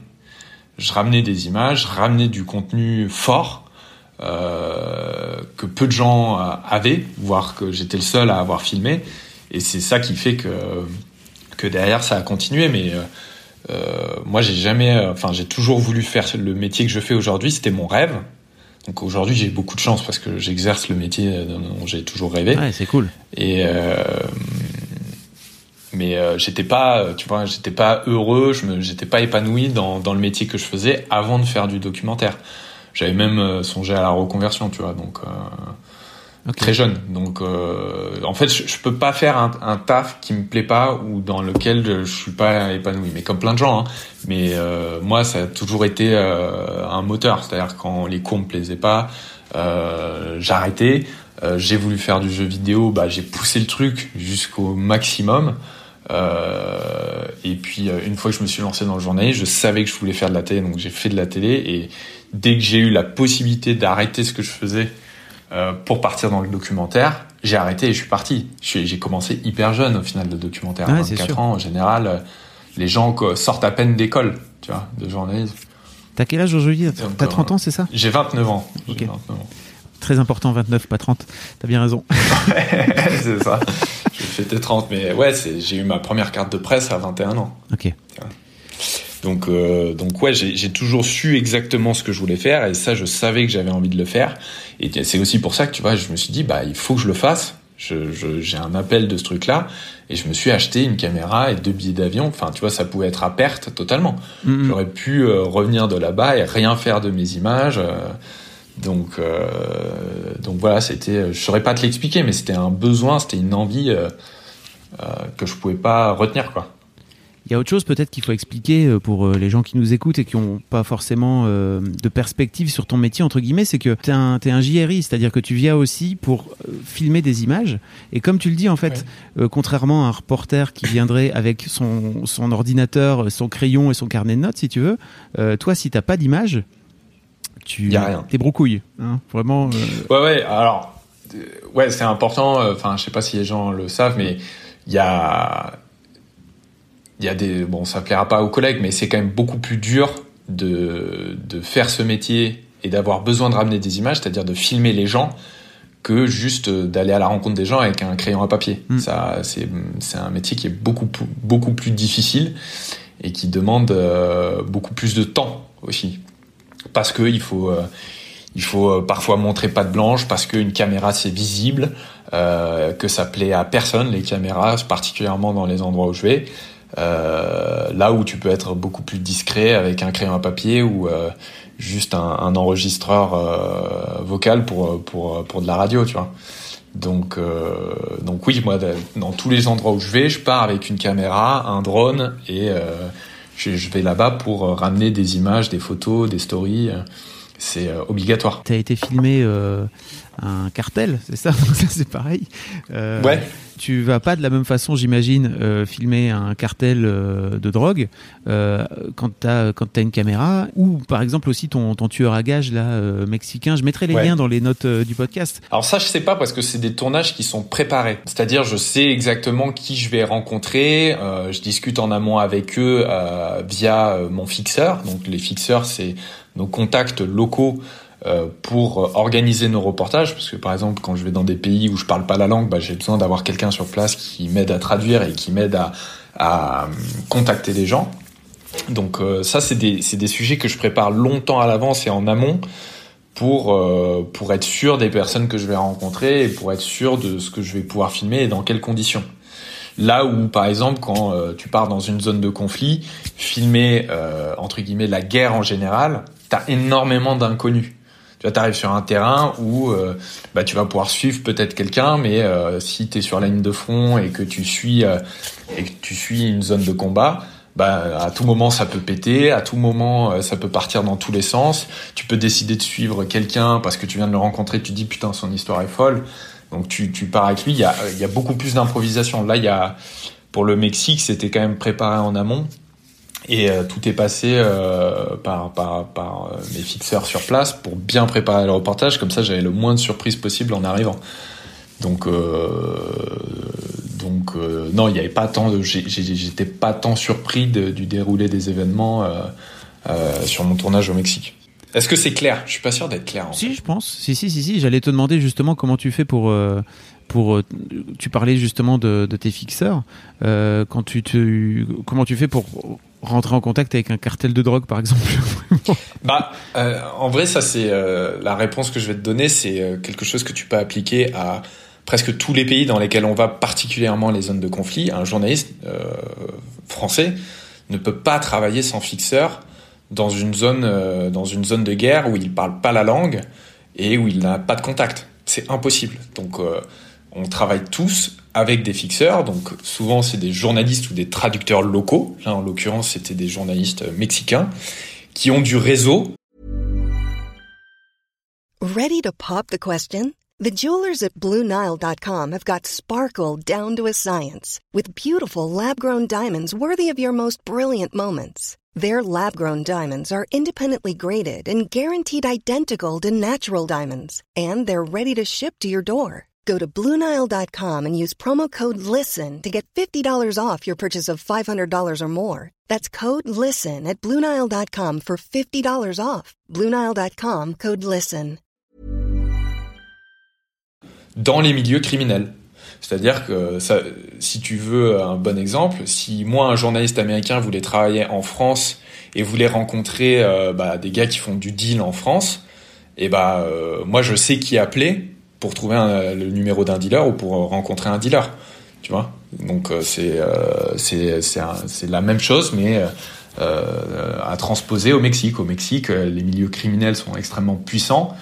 Je ramenais des images je ramenais du contenu fort euh, que peu de gens avaient, voire que j'étais le seul à avoir filmé. Et c'est ça qui fait que, que derrière ça a continué. Mais euh, euh moi, j'ai jamais, enfin, j'ai toujours voulu faire le métier que je fais aujourd'hui. C'était mon rêve. Donc aujourd'hui, j'ai beaucoup de chance parce que j'exerce le métier dont j'ai toujours rêvé. Ouais, c'est cool. Et euh, mais euh, j'étais pas, tu vois, j'étais pas heureux, je me, j'étais pas épanoui dans, dans le métier que je faisais avant de faire du documentaire. J'avais même euh, songé à la reconversion, tu vois. Donc, euh, très jeune. Donc, euh, en fait, je, je, peux pas faire un, un, taf qui me plaît pas ou dans lequel je, je suis pas épanoui. Mais comme plein de gens. Hein. Mais euh, moi, ça a toujours été euh, un moteur. C'est-à-dire quand les cours me plaisaient pas, euh, j'arrêtais. Euh, j'ai voulu faire du jeu vidéo, bah j'ai poussé le truc jusqu'au maximum. et puis une fois que je me suis lancé dans le journalisme, je savais que je voulais faire de la télé, donc j'ai fait de la télé. Et dès que j'ai eu la possibilité d'arrêter ce que je faisais euh, pour partir dans le documentaire, j'ai arrêté et je suis parti. J'ai commencé hyper jeune au final de documentaire, ouais, 24 ans en général. Euh, les gens sortent à peine d'école, tu vois, de journalisme. T'as quel âge aujourd'hui? T'as 30 ans, c'est ça? J'ai 29 ans. Okay. 29 ans. Très important, 29, pas 30. T'as bien raison. c'est ça. J'ai fêté 30, mais ouais, j'ai eu ma première carte de presse à 21 ans. Ok. Donc, euh, donc ouais, j'ai toujours su exactement ce que je voulais faire et ça, je savais que j'avais envie de le faire. Et c'est aussi pour ça que tu vois, je me suis dit, bah, il faut que je le fasse. J'ai je, un appel de ce truc-là et je me suis acheté une caméra et deux billets d'avion. Enfin, tu vois, ça pouvait être à perte totalement. Mm -hmm. J'aurais pu euh, revenir de là-bas et rien faire de mes images. Euh, donc, euh, donc voilà, c'était. Je saurais pas te l'expliquer, mais c'était un besoin, c'était une envie euh, que je pouvais pas retenir, quoi. Il y a autre chose peut-être qu'il faut expliquer euh, pour euh, les gens qui nous écoutent et qui n'ont pas forcément euh, de perspective sur ton métier, entre guillemets, c'est que tu es un, es un JRI, c'est-à-dire que tu viens aussi pour filmer des images. Et comme tu le dis, en fait, ouais. euh, contrairement à un reporter qui viendrait avec son, son ordinateur, son crayon et son carnet de notes, si tu veux, euh, toi, si t'as pas d'image, tu t'es broucouille. Hein, vraiment. Ouais, ouais, alors, ouais, c'est important. Enfin, je sais pas si les gens le savent, mais il y a il y a des bon ça plaira pas aux collègues mais c'est quand même beaucoup plus dur de, de faire ce métier et d'avoir besoin de ramener des images c'est-à-dire de filmer les gens que juste d'aller à la rencontre des gens avec un crayon à papier. Mm. ça c'est c'est un métier qui est beaucoup beaucoup plus difficile et qui demande euh, beaucoup plus de temps aussi. Parce que il faut euh, il faut parfois montrer patte blanche parce qu'une caméra c'est visible euh, que ça plaît à personne les caméras particulièrement dans les endroits où je vais. euh, là où tu peux être beaucoup plus discret avec un crayon à papier ou euh, juste un, un enregistreur euh, vocal pour, pour, pour de la radio, tu vois. Donc, euh, donc oui, moi, dans tous les endroits où je vais, je pars avec une caméra, un drone et euh, je, je vais là-bas pour ramener des images, des photos, des stories. C'est obligatoire. Tu été filmé euh, un cartel, c'est ça Donc ça c'est pareil. Euh, ouais. Tu vas pas de la même façon, j'imagine, euh, filmer un cartel euh, de drogue euh, quand t'as quand as une caméra ou par exemple aussi ton, ton tueur à gages là euh, mexicain. Je mettrai les ouais. liens dans les notes euh, du podcast. Alors ça je sais pas parce que c'est des tournages qui sont préparés. C'est-à-dire je sais exactement qui je vais rencontrer. je discute en amont avec eux via mon fixeur. Donc les fixeurs c'est nos contacts locaux pour organiser nos reportages, parce que par exemple quand je vais dans des pays où je parle pas la langue, bah, j'ai besoin d'avoir quelqu'un sur place qui m'aide à traduire et qui m'aide à, à, contacter les gens. Donc euh, ça c'est des, des sujets que je prépare longtemps à l'avance et en amont pour, euh, pour être sûr des personnes que je vais rencontrer et pour être sûr de ce que je vais pouvoir filmer et dans quelles conditions. Là où, par exemple, quand euh, tu pars dans une zone de conflit, filmer, euh, entre guillemets, la guerre en général, t'as énormément d'inconnus. Tu vois, sur un terrain où euh, bah, tu vas pouvoir suivre peut-être quelqu'un, mais euh, si tu es sur la ligne de front et que tu suis euh, et que tu suis une zone de combat, bah, à tout moment ça peut péter, à tout moment ça peut partir dans tous les sens. Tu peux décider de suivre quelqu'un parce que tu viens de le rencontrer, tu dis putain son histoire est folle, donc tu, tu pars avec lui. Il y a, beaucoup plus d'improvisation. Là, y a pour le Mexique, c'était quand même préparé en amont. Et euh, tout est passé euh, par, par, par euh, mes fixeurs sur place pour bien préparer le reportage. Comme ça, j'avais le moins de surprises possible en arrivant. Donc, donc non, il n'y avait pas tant j'étais pas tant surpris de, du déroulé des événements sur mon tournage au Mexique. Est-ce que c'est clair? Je suis pas sûr d'être clair. En si, fait. je pense. Si, si, si, si. J'allais te demander justement comment tu fais pour pour tu parlais justement de, de tes fixeurs quand tu, tu comment tu fais pour rentrer en contact avec un cartel de drogue par exemple. Bah euh, en vrai ça c'est euh, la réponse que je vais te donner c'est euh, quelque chose que tu peux appliquer à presque tous les pays dans lesquels on va particulièrement les zones de conflit. Un journaliste français ne peut pas travailler sans fixeur dans une zone dans une zone de guerre où il parle pas la langue et où il n'a pas de contact. C'est impossible. Donc, on travaille tous avec des fixeurs. Donc, souvent, c'est des journalistes ou des traducteurs locaux. Là, en l'occurrence, c'était des journalistes mexicains qui ont du réseau. Ready to pop the question? The jewelers at BlueNile.com have got sparkle down to a science with beautiful lab-grown diamonds worthy of your most brilliant moments. Their lab-grown diamonds are independently graded and guaranteed identical to natural diamonds, and they're ready to ship to your door. Go to Bluenile.com and use promo code LISTEN to get $50 off your purchase of $500 or more. That's code LISTEN at Bluenile.com for $50 off. Bluenile.com code LISTEN. Dans les milieux criminels. C'est-à-dire que ça, si tu veux un bon exemple, si moi, un journaliste américain, voulait travailler en France et voulait rencontrer euh, bah, des gars qui font du deal en France, et bah, euh, moi, je sais qui appeler pour trouver le numéro d'un dealer ou pour rencontrer un dealer. Tu vois Donc euh, c'est euh, c'est la même chose, mais euh, à transposer au Mexique. Au Mexique, les milieux criminels sont extrêmement puissants.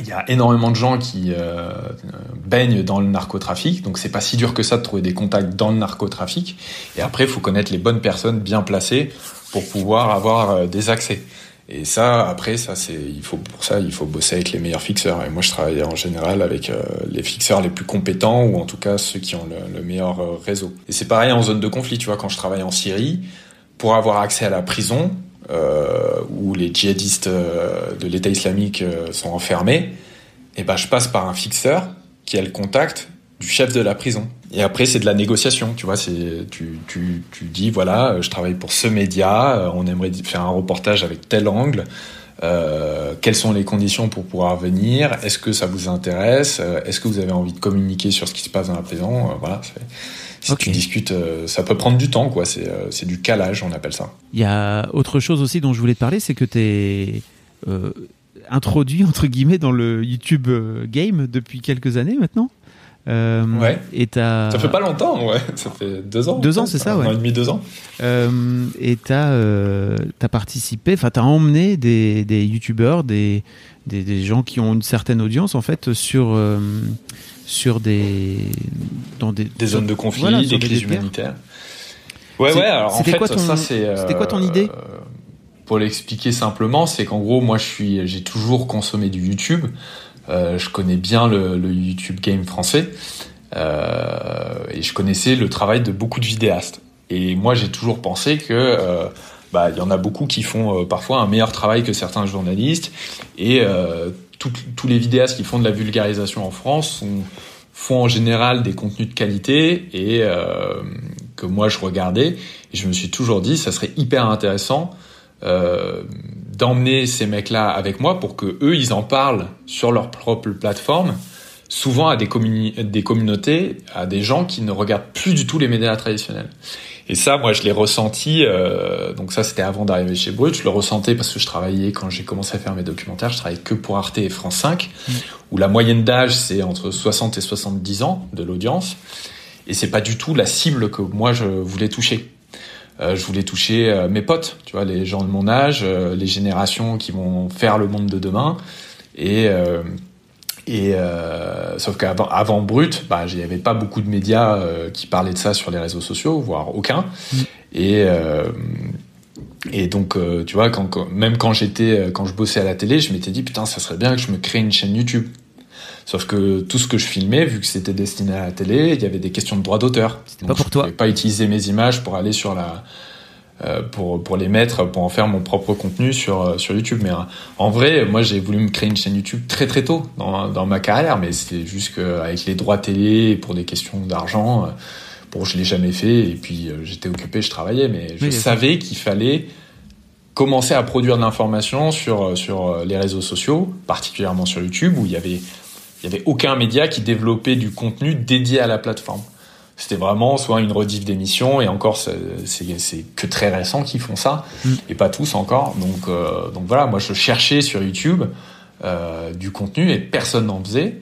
Il y a énormément de gens qui baignent dans le narcotrafic, donc c'est pas si dur que ça de trouver des contacts dans le narcotrafic. Et après, il faut connaître les bonnes personnes bien placées pour pouvoir avoir des accès. Et ça, après, ça c'est, il faut pour ça, il faut bosser avec les meilleurs fixeurs. Et moi, je travaille en général avec euh, les fixeurs les plus compétents ou en tout cas ceux qui ont le, le meilleur euh, réseau. Et c'est pareil en zone de conflit. Tu vois, quand je travaille en Syrie, pour avoir accès à la prison euh, où les djihadistes de l'État islamique sont enfermés, et eh ben, je passe par un fixeur qui a le contact du chef de la prison. Et après, c'est de la négociation, tu vois. C'est tu, tu, tu dis voilà, je travaille pour ce média, euh, on aimerait faire un reportage avec tel angle. Euh, quelles sont les conditions pour pouvoir venir Est-ce que ça vous intéresse euh, Est-ce que vous avez envie de communiquer sur ce qui se passe dans la prison euh, Voilà. Si tu discutes, ça peut prendre du temps, quoi. C'est du calage, on appelle ça. Il y a autre chose aussi dont je voulais te parler, c'est que tu es introduit entre guillemets dans le YouTube game depuis quelques années maintenant? Euh, ouais. Et Ça fait pas longtemps, ouais. Ça fait deux ans. Deux ans, c'est ça, ouais. Un an et demi, deux ans. Euh, et t'as euh, as participé, enfin t'as emmené des, des youtubeurs, des, des, des, gens qui ont une certaine audience en fait sur sur des dans des, des zones de conflit, des crises humanitaires. Ouais, ouais. Alors en fait, quoi ton, ça c'est. C'était quoi ton idée Pour l'expliquer simplement, c'est qu'en gros, moi, je suis, j'ai toujours consommé du YouTube. Euh, je connais bien le, YouTube game français euh, et je connaissais le travail de beaucoup de vidéastes. Et moi, j'ai toujours pensé que euh, bah, il y en a beaucoup qui font parfois un meilleur travail que certains journalistes et tous les vidéastes qui font de la vulgarisation en France font en général des contenus de qualité et que moi je regardais et je me suis toujours dit ça serait hyper intéressant euh, d'emmener ces mecs-là avec moi pour que eux ils en parlent sur leur propre plateforme, souvent à des, des communautés, à des gens qui ne regardent plus du tout les médias traditionnels. Et ça, moi, je l'ai ressenti. Euh, donc ça, c'était avant d'arriver chez Brut. Je le ressentais parce que je travaillais quand j'ai commencé à faire mes documentaires. Je travaillais que pour Arte et France 5, mmh. où la moyenne d'âge c'est entre 60 et 70 ans de l'audience. Et c'est pas du tout la cible que moi je voulais toucher. Euh, je voulais toucher euh, mes potes, tu vois, les gens de mon âge, euh, les générations qui vont faire le monde de demain. Et et sauf qu'avant avant Brut, bah, il n'y avait pas beaucoup de médias qui parlaient de ça sur les réseaux sociaux, voire aucun. Mm. Et et donc, tu vois, quand, même quand j'étais, quand je bossais à la télé, je m'étais dit putain, ça serait bien que je me crée une chaîne YouTube. Sauf que tout ce que je filmais, vu que c'était destiné à la télé, il y avait des questions de droit d'auteur. C'était pas pour je toi. pouvais pas utiliser mes images pour aller sur la, euh, pour pour les mettre, pour en faire mon propre contenu sur euh, sur YouTube. Mais euh, en vrai, moi j'ai voulu me créer une chaîne YouTube très très tôt dans dans ma carrière, mais c'était juste qu'avec les droits télé pour des questions d'argent, bon je l'ai jamais fait et puis j'étais occupé, je travaillais, mais je savais qu'il fallait commencer à produire de l'information sur sur les réseaux sociaux, particulièrement sur YouTube où il y avait il y avait aucun média qui développait du contenu dédié à la plateforme. C'était vraiment soit une rediff d'émission et encore c'est que très récent qui font ça mm. et pas tous encore. Donc euh, donc voilà, moi je cherchais sur YouTube euh, du contenu et personne n'en faisait.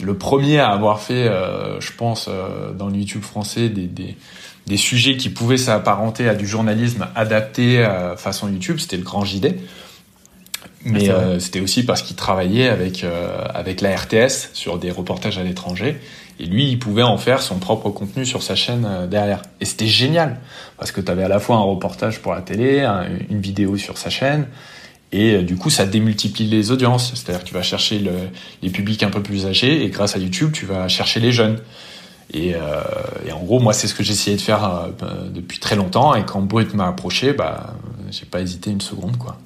Le premier à avoir fait, euh, je pense, euh, dans le YouTube français des, des, des sujets qui pouvaient s'apparenter à du journalisme adapté à façon YouTube, c'était le Grand JD. Mais euh, c'était aussi parce qu'il travaillait avec euh, avec la RTS sur des reportages à l'étranger. Et lui, il pouvait en faire son propre contenu sur sa chaîne euh, derrière. Et c'était génial parce que tu avais à la fois un reportage pour la télé, une vidéo sur sa chaîne. Et du coup, ça démultiplie les audiences. C'est-à-dire que tu vas chercher le, les publics un peu plus âgés et grâce à YouTube, tu vas chercher les jeunes. Et, euh, et en gros, moi, c'est ce que j'essayais de faire euh, depuis très longtemps. Et quand Brut m'a approché, bah, j'ai pas hésité une seconde, quoi.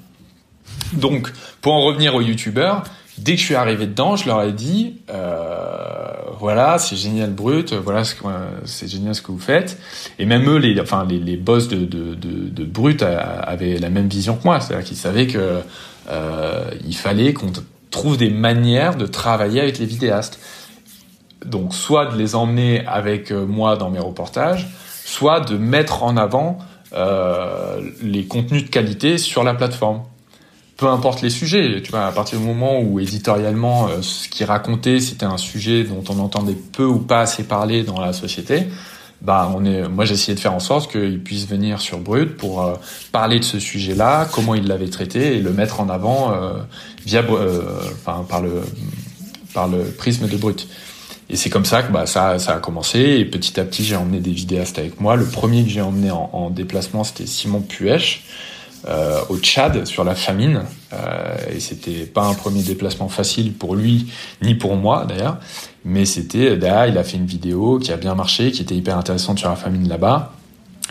Donc, pour en revenir aux youtubeurs, dès que je suis arrivé dedans, je leur ai dit, euh, voilà, c'est génial Brut, voilà, c'est génial ce que vous faites. Et même eux, les, enfin, les, boss de, de, Brut avaient la même vision que moi, c'est-à-dire qu'ils savaient que euh, il fallait qu'on trouve des manières de travailler avec les vidéastes. Donc, soit de les emmener avec euh, moi dans mes reportages, soit de mettre en avant les contenus de qualité sur la plateforme peu importe les sujets, tu vois, à partir du moment où éditorialement euh, ce qui racontait c'était un sujet dont on entendait peu ou pas assez parler dans la société, bah on est, moi j'essayais de faire en sorte qu'ils puissent venir sur Brut pour euh, parler de ce sujet-là, comment ils l'avaient traité et le mettre en avant euh, via, enfin par le par le prisme de Brut. Et c'est comme ça que bah, ça, ça a commencé. Et petit à petit, j'ai emmené des vidéastes avec moi. Le premier que j'ai emmené en, en déplacement, c'était Simon Puech euh, au Tchad sur la famine. Euh, et c'était pas un premier déplacement facile pour lui ni pour moi d'ailleurs, mais c'était là il a fait une vidéo qui a bien marché, qui était hyper intéressante sur la famine là-bas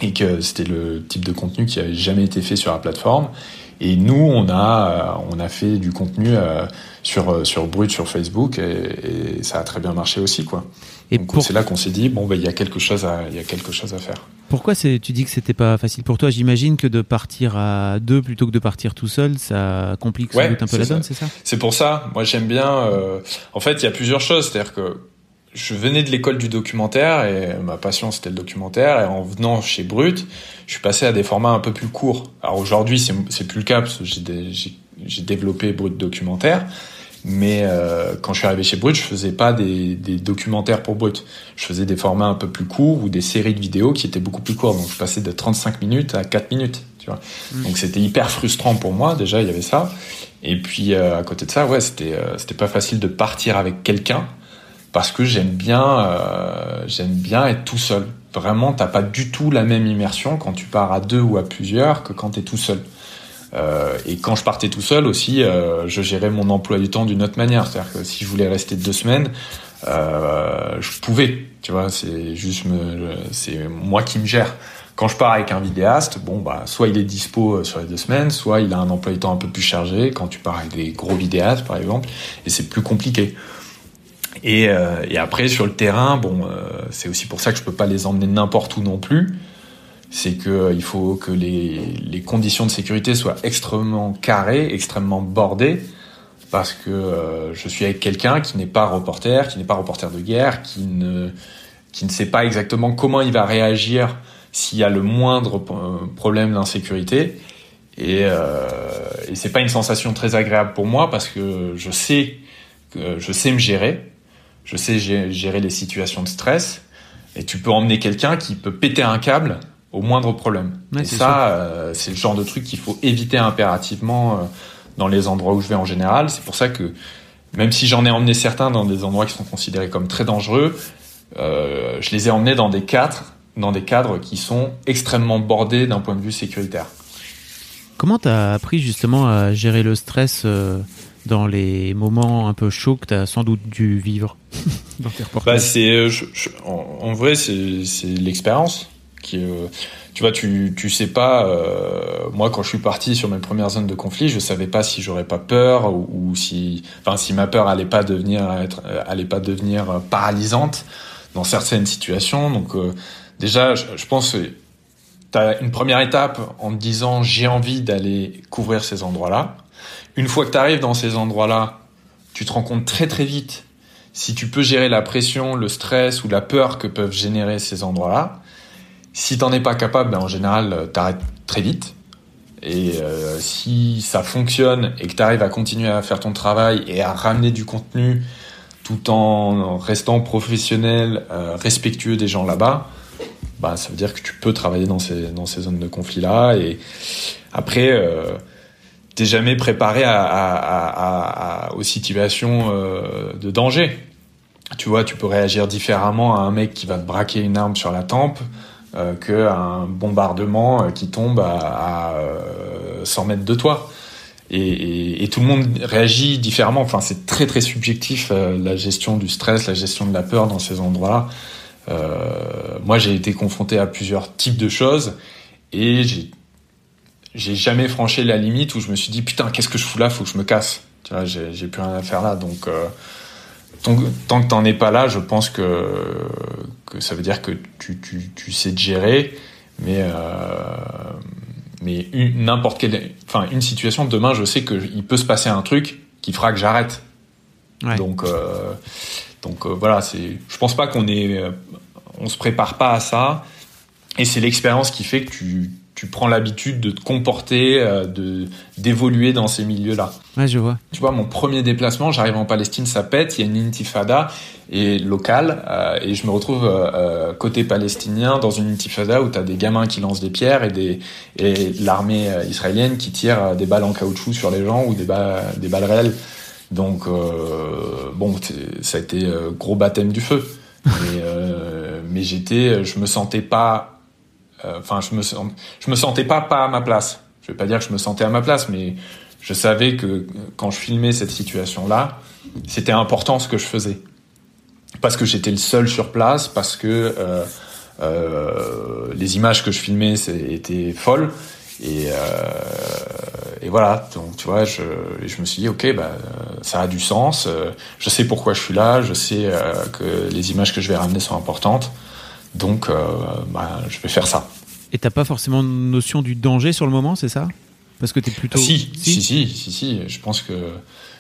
et que c'était le type de contenu qui avait jamais été fait sur la plateforme. Et nous, on a, on a fait du contenu euh, sur, sur Brut, sur Facebook, et, et, ça a très bien marché aussi, quoi. Et c'est là qu'on s'est dit, bon, ben, il y a quelque chose à, il y a quelque chose à faire. Pourquoi c'est, tu dis que c'était pas facile pour toi? J'imagine que de partir à deux plutôt que de partir tout seul, ça complique doute un peu la donne, c'est ça? C'est pour ça. Moi, j'aime bien. Euh... En fait, il y a plusieurs choses. C'est-à-dire que je venais de l'école du documentaire et ma passion c'était le documentaire. Et en venant chez Brut, je suis passé à des formats un peu plus courts. Alors aujourd'hui, c'est, plus le cas parce que j'ai, j'ai développé Brut documentaire. Mais euh, quand je suis arrivé chez Brut, je faisais pas des, des, documentaires pour Brut. Je faisais des formats un peu plus courts ou des séries de vidéos qui étaient beaucoup plus courtes. Donc je passais de 35 minutes à 4 minutes. Tu vois. Mmh. Donc c'était hyper frustrant pour moi. Déjà, il y avait ça. Et puis euh, à côté de ça, ouais, c'était euh, c'était pas facile de partir avec quelqu'un parce que j'aime bien euh, j'aime bien être tout seul. Vraiment, t'as pas du tout la même immersion quand tu pars à deux ou à plusieurs que quand t'es tout seul. Euh, et quand je partais tout seul aussi, euh, je gérais mon emploi du temps d'une autre manière. C'est-à-dire que si je voulais rester deux semaines, euh, je pouvais. Tu vois, c'est juste me, c'est moi qui me gère. Quand je pars avec un vidéaste, bon bah soit il est dispo sur les deux semaines, soit il a un emploi du temps un peu plus chargé. Quand tu pars avec des gros vidéastes par exemple, et c'est plus compliqué. Et, euh, et, après sur le terrain, bon, euh, c'est aussi pour ça que je peux pas les emmener n'importe où non plus c'est que euh, faut que les, les, conditions de sécurité soient extrêmement carrées, extrêmement bordées, parce que euh, je suis avec quelqu'un qui n'est pas reporter, qui n'est pas reporter de guerre, qui ne qui ne sait pas exactement comment il va réagir s'il y a le moindre problème d'insécurité. Et, euh, et c'est pas une sensation très agréable pour moi parce que je sais je sais me gérer, je sais gérer les situations de stress. Et tu peux emmener quelqu'un qui peut péter un câble au moindre problème. et ça, euh, c'est le genre de truc qu'il faut éviter impérativement euh, dans les endroits où je vais en général. C'est pour ça que même si j'en ai emmené certains dans des endroits qui sont considérés comme très dangereux, euh, je les ai emmenés dans des cadres, dans des cadres qui sont extrêmement bordés d'un point de vue sécuritaire. Comment tu as appris justement à gérer le stress dans les moments un peu chauds que tu as sans doute dû vivre dans tes reportages. Bah, c'est, en, en, vrai, c'est l'expérience qui euh, tu vois tu tu sais pas euh, moi quand je suis parti sur mes premières zones de conflit je savais pas si j'aurais pas peur ou, si enfin si ma peur allait pas devenir euh, allait pas devenir paralysante dans certaines situations. Donc euh, déjà je, je pense tu as une première étape en te disant j'ai envie d'aller couvrir ces endroits là une fois que tu arrives dans ces endroits là tu te rends compte très très vite si tu peux gérer la pression, le stress ou la peur que peuvent générer ces endroits-là, si t'en es pas capable, ben en général, euh, t'arrêtes très vite. Et euh, si ça fonctionne et que tu arrives à continuer à faire ton travail et à ramener du contenu tout en restant professionnel, euh, respectueux des gens là-bas, bah, ça veut dire que tu peux travailler dans ces, dans ces zones de conflit-là. Et après, t'es jamais préparé aux situations euh, de danger. Tu vois, tu peux réagir différemment à un mec qui va te braquer une arme sur la tempe euh, qu'à un bombardement euh, qui tombe à, à 100 euh, mètres de toi. Et, tout le monde réagit différemment. Enfin, c'est très très subjectif la gestion du stress, la gestion de la peur dans ces endroits-là. Moi, j'ai été confronté à plusieurs types de choses et j'ai j'ai jamais franchi la limite où je me suis dit putain qu'est-ce que je fous là, faut que je me casse. Tu vois, j'ai plus rien à faire là, donc euh, tant, tant que t'en es pas là, je pense que que ça veut dire que tu tu, tu sais te gérer, mais euh, mais n'importe quelle, enfin une situation demain, je sais que il peut se passer un truc qui fera que j'arrête. Ouais. Donc euh, donc voilà, c'est, je pense pas qu'on est, on se prépare pas à ça, et c'est l'expérience qui fait que tu tu prends l'habitude de te comporter, euh, de d'évoluer dans ces milieux-là. Ouais, je vois. Tu vois, mon premier déplacement, j'arrive en Palestine, ça pète, il y a une intifada et locale, euh, et je me retrouve euh, côté palestinien dans une intifada où tu as des gamins qui lancent des pierres et des et l'armée israélienne qui tire des balles en caoutchouc sur les gens ou des balles des balles réelles. Donc bon, ça a été gros baptême du feu. mais, mais j'étais, je me sentais pas euh, enfin, je me me sentais pas pas à ma place. Je vais pas dire que je me sentais à ma place, mais je savais que quand je filmais cette situation-là, c'était important ce que je faisais parce que j'étais le seul sur place, parce que euh, euh, les images que je filmais étaient folles. Et, euh, et, voilà, donc tu vois, je, je me suis dit, ok, bah, ça a du sens, je sais pourquoi je suis là, je sais que les images que je vais ramener sont importantes. Donc, euh, bah, je vais faire ça. Et t'as pas forcément notion du danger sur le moment, c'est ça? Parce que t'es plutôt. Si, si, si, si, si, Je pense que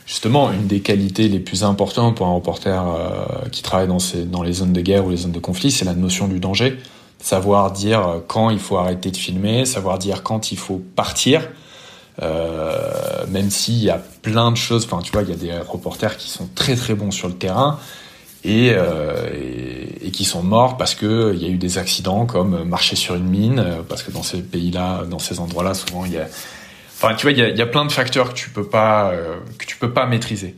justement, une des qualités les plus importantes pour un reporter euh, qui travaille dans, ces, dans les zones de guerre ou les zones de conflit, c'est la notion du danger. Savoir dire quand il faut arrêter de filmer, savoir dire quand il faut partir. Euh, même s'il y a plein de choses, enfin tu vois, il y a des reporters qui sont très très bons sur le terrain, et, euh, et, et, qui sont morts parce que il y a eu des accidents comme marcher sur une mine, euh, parce que dans ces pays-là, dans ces endroits-là, souvent il y a, enfin tu vois, il y a, il y a plein de facteurs que tu peux pas euh, que tu peux pas maîtriser.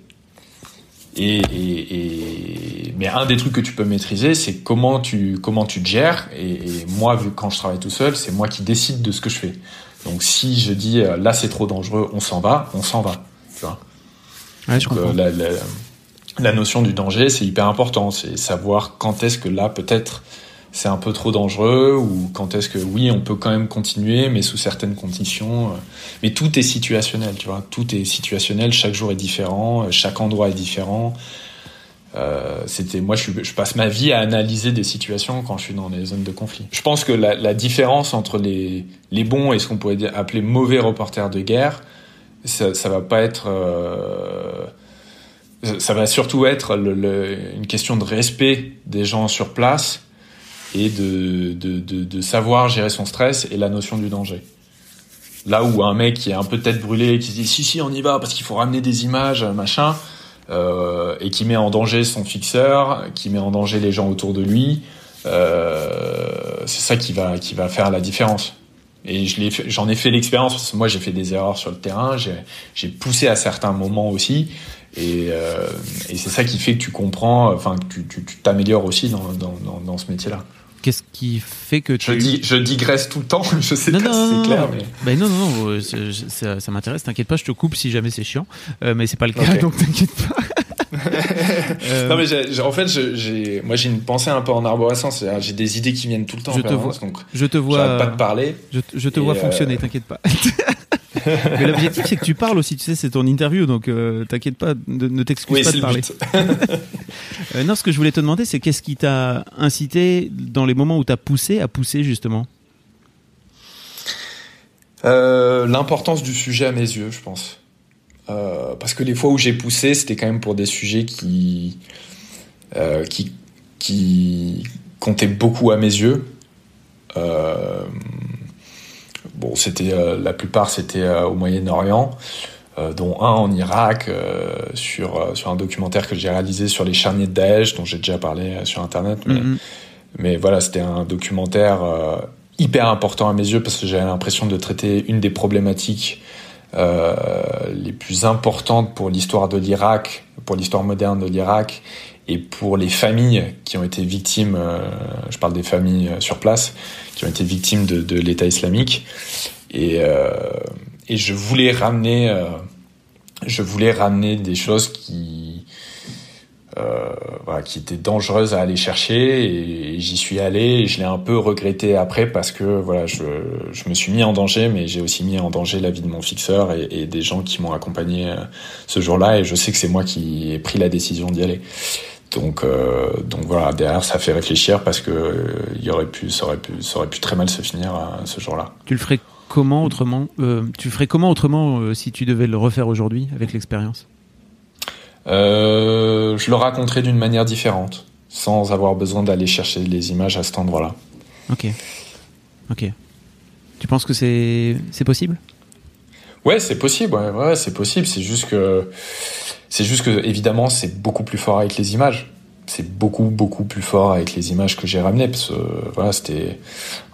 Et, et, mais un des trucs que tu peux maîtriser, c'est comment tu comment tu te gères. Et, moi, vu quand je travaille tout seul, c'est moi qui décide de ce que je fais. Donc si je dis là c'est trop dangereux, on s'en va, on s'en va. Tu vois? Ouais, je comprends. La, la, la notion du danger, c'est hyper important. C'est savoir quand est-ce que là, peut-être, c'est un peu trop dangereux ou quand est-ce que oui, on peut quand même continuer, mais sous certaines conditions. Mais tout est situationnel, tu vois. Tout est situationnel. Chaque jour est différent. Chaque endroit est différent. Euh, c'était moi, je, je, passe ma vie à analyser des situations quand je suis dans les zones de conflit. Je pense que la, la différence entre les, les bons et ce qu'on pourrait appeler mauvais reporters de guerre, ça, ça va pas être euh, ça va surtout être une question de respect des gens sur place et de, savoir gérer son stress et la notion du danger. Là où un mec qui est un peu tête brûlée, qui se dit si si on y va parce qu'il faut ramener des images, machin, euh, et qui met en danger son fixeur, qui met en danger les gens autour de lui, euh, c'est ça qui va qui va faire la différence. Et je j'en ai fait l'expérience parce que moi j'ai fait des erreurs sur le terrain, j'ai poussé à certains moments aussi, et, euh, et c'est ça qui fait que tu comprends, enfin que tu t'améliores aussi dans, dans, dans, dans ce métier-là. Qu'est-ce qui fait que tu... Je, dis, je digresse tout le temps, je sais non, pas non, si c'est clair. Mais... Ben non, non, non, ça, ça m'intéresse, t'inquiète pas, je te coupe si jamais c'est chiant, euh, mais c'est pas le cas, okay. donc t'inquiète pas. Euh... Non mais en fait, j'ai, moi j'ai une pensée un peu en arborescence, j'ai des idées qui viennent tout le temps. Je te vois, donc je te vois, pas de parler. Je, je te vois euh... fonctionner, t'inquiète pas. Mais l'objectif, c'est que tu parles aussi. Tu sais, c'est ton interview, donc euh, t'inquiète pas, ne, ne t'excuse oui, pas de parler. euh, non, ce que je voulais te demander, c'est qu'est-ce qui t'a incité dans les moments où t'as poussé à pousser justement? L'importance du sujet à mes yeux, je pense. Euh, parce que les fois où j'ai poussé, c'était quand même pour des sujets qui, euh, qui, qui comptaient beaucoup à mes yeux. Euh, bon, c'était la plupart c'était au Moyen-Orient, dont un en Irak sur sur un documentaire que j'ai réalisé sur les charniers de Daesh, dont j'ai déjà parlé sur internet. Mais, mm -hmm. mais voilà, c'était un documentaire hyper important à mes yeux parce que j'avais l'impression de traiter une des problématiques les plus importantes pour l'histoire de l'Irak, pour l'histoire moderne de l'Irak et pour les familles qui ont été victimes, je parle des familles sur place, qui ont été victimes de, l'État islamique. Et, je voulais ramener, je voulais ramener des choses qui euh, voilà, qui était dangereuse à aller chercher et, j'y suis allé et je l'ai un peu regretté après parce que voilà je, je me suis mis en danger mais j'ai aussi mis en danger la vie de mon fixeur et, des gens qui m'ont accompagné euh, ce jour-là et je sais que c'est moi qui ai pris la décision d'y aller. Donc euh, donc voilà derrière ça fait réfléchir parce que euh, aurait pu ça aurait pu ça aurait pu très mal se finir ce jour-là. Tu le ferais comment autrement tu le ferais comment autrement si tu devais le refaire aujourd'hui avec l'expérience? Euh, je le raconterai d'une manière différente, sans avoir besoin d'aller chercher les images à cet endroit-là. Ok. Ok. Tu penses que c'est c'est possible? Ouais, c'est possible. Ouais, ouais c'est possible. C'est juste que c'est juste que évidemment c'est beaucoup plus fort avec les images. C'est beaucoup beaucoup plus fort avec les images que j'ai ramenées parce que voilà c'était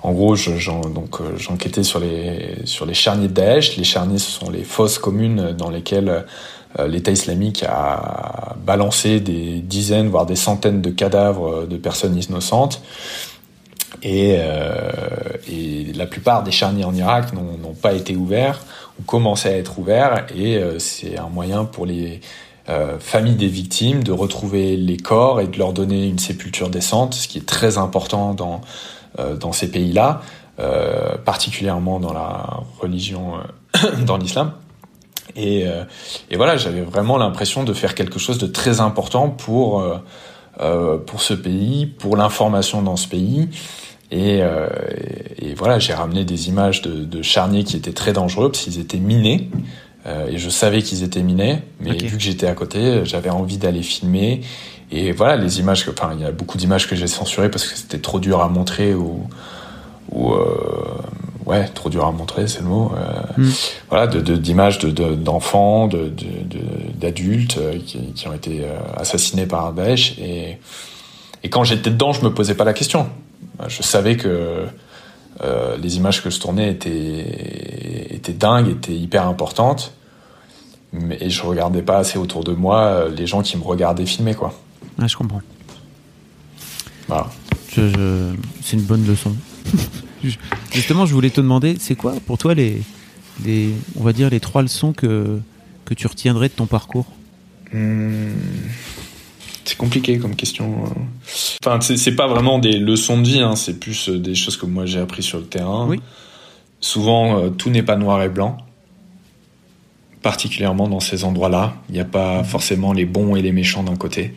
en gros donc euh, j'enquêtais sur les sur les charniers de Daesh. Les charniers ce sont les fosses communes dans lesquelles l'État islamique a balancé des dizaines, voire des centaines de cadavres de personnes innocentes. Et, euh, et la plupart des charniers en Irak n'ont pas été ouverts ou commencé à être ouverts. Et euh, c'est un moyen pour les euh, familles des victimes de retrouver les corps et de leur donner une sépulture décente, ce qui est très important dans, euh, ces pays-là, euh, particulièrement dans la religion, dans l'islam. Et, euh, et voilà, j'avais vraiment l'impression de faire quelque chose de très important pour euh, euh pour ce pays, pour l'information dans ce pays. Et, euh, et voilà, j'ai ramené des images de, de, charniers qui étaient très dangereux parce qu'ils étaient minés. Euh, et je savais qu'ils étaient minés, mais vu que j'étais à côté, j'avais envie d'aller filmer. Et voilà, les images, enfin, il y a beaucoup d'images que j'ai censurées parce que c'était trop dur à montrer ou, ou ouais, trop dur à montrer, c'est le mot. Euh, mm. Voilà, d'images de, d'enfants, de, d'adultes euh, qui, qui, ont été euh, assassinés par Daesh. Et, et quand j'étais dedans, je me posais pas la question. Je savais que euh, les images que je tournais étaient, étaient dingues, étaient hyper importantes. Mais et je regardais pas assez autour de moi les gens qui me regardaient filmer, quoi. Ah, je comprends. Voilà. Je, je... C'est une bonne leçon. Justement, je voulais te demander, c'est quoi pour toi les, les, on va dire les trois leçons que, que tu retiendrais de ton parcours? Hmm. C'est compliqué comme question. Enfin, c'est pas vraiment des leçons de vie, hein, c'est plus euh, des choses que moi j'ai appris sur le terrain. Oui. Souvent, euh, tout n'est pas noir et blanc. Particulièrement dans ces endroits-là, il n'y a pas forcément les bons et les méchants d'un côté.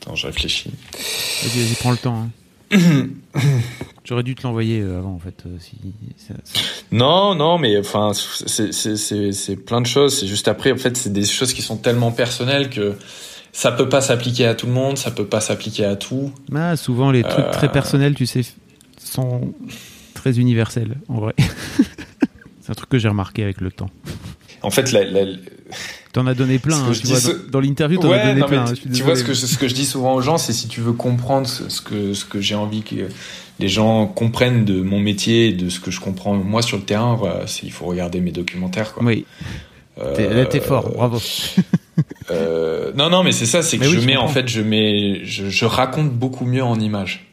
Attends, je réfléchis. Vas-y, vas-y, prends le temps. Hein. J'aurais dû te l'envoyer euh, avant, en fait. Euh, si, Non, non, mais enfin, c'est plein de choses. C'est juste après, en fait, c'est des choses qui sont tellement personnelles que ça peut pas s'appliquer à tout le monde, ça peut pas s'appliquer à tout. Bah, souvent, les trucs très euh. personnels, tu sais, sont très universels, en vrai. c'est un truc que j'ai remarqué avec le temps. En fait, la, la, T'en as donné plein, hein, tu vois, dans, l'interview, t'en as donné plein. Hein, tu vois, ce que, ce que je dis souvent aux gens, c'est si tu veux comprendre ce que, ce que j'ai envie que les gens comprennent de mon métier de ce que je comprends moi sur le terrain, voilà, il faut regarder mes documentaires. Quoi. Oui. Euh, là, t'es fort, bravo. euh, non, non, mais c'est ça, c'est que je mets, en fait, je mets, je, je raconte beaucoup mieux en images.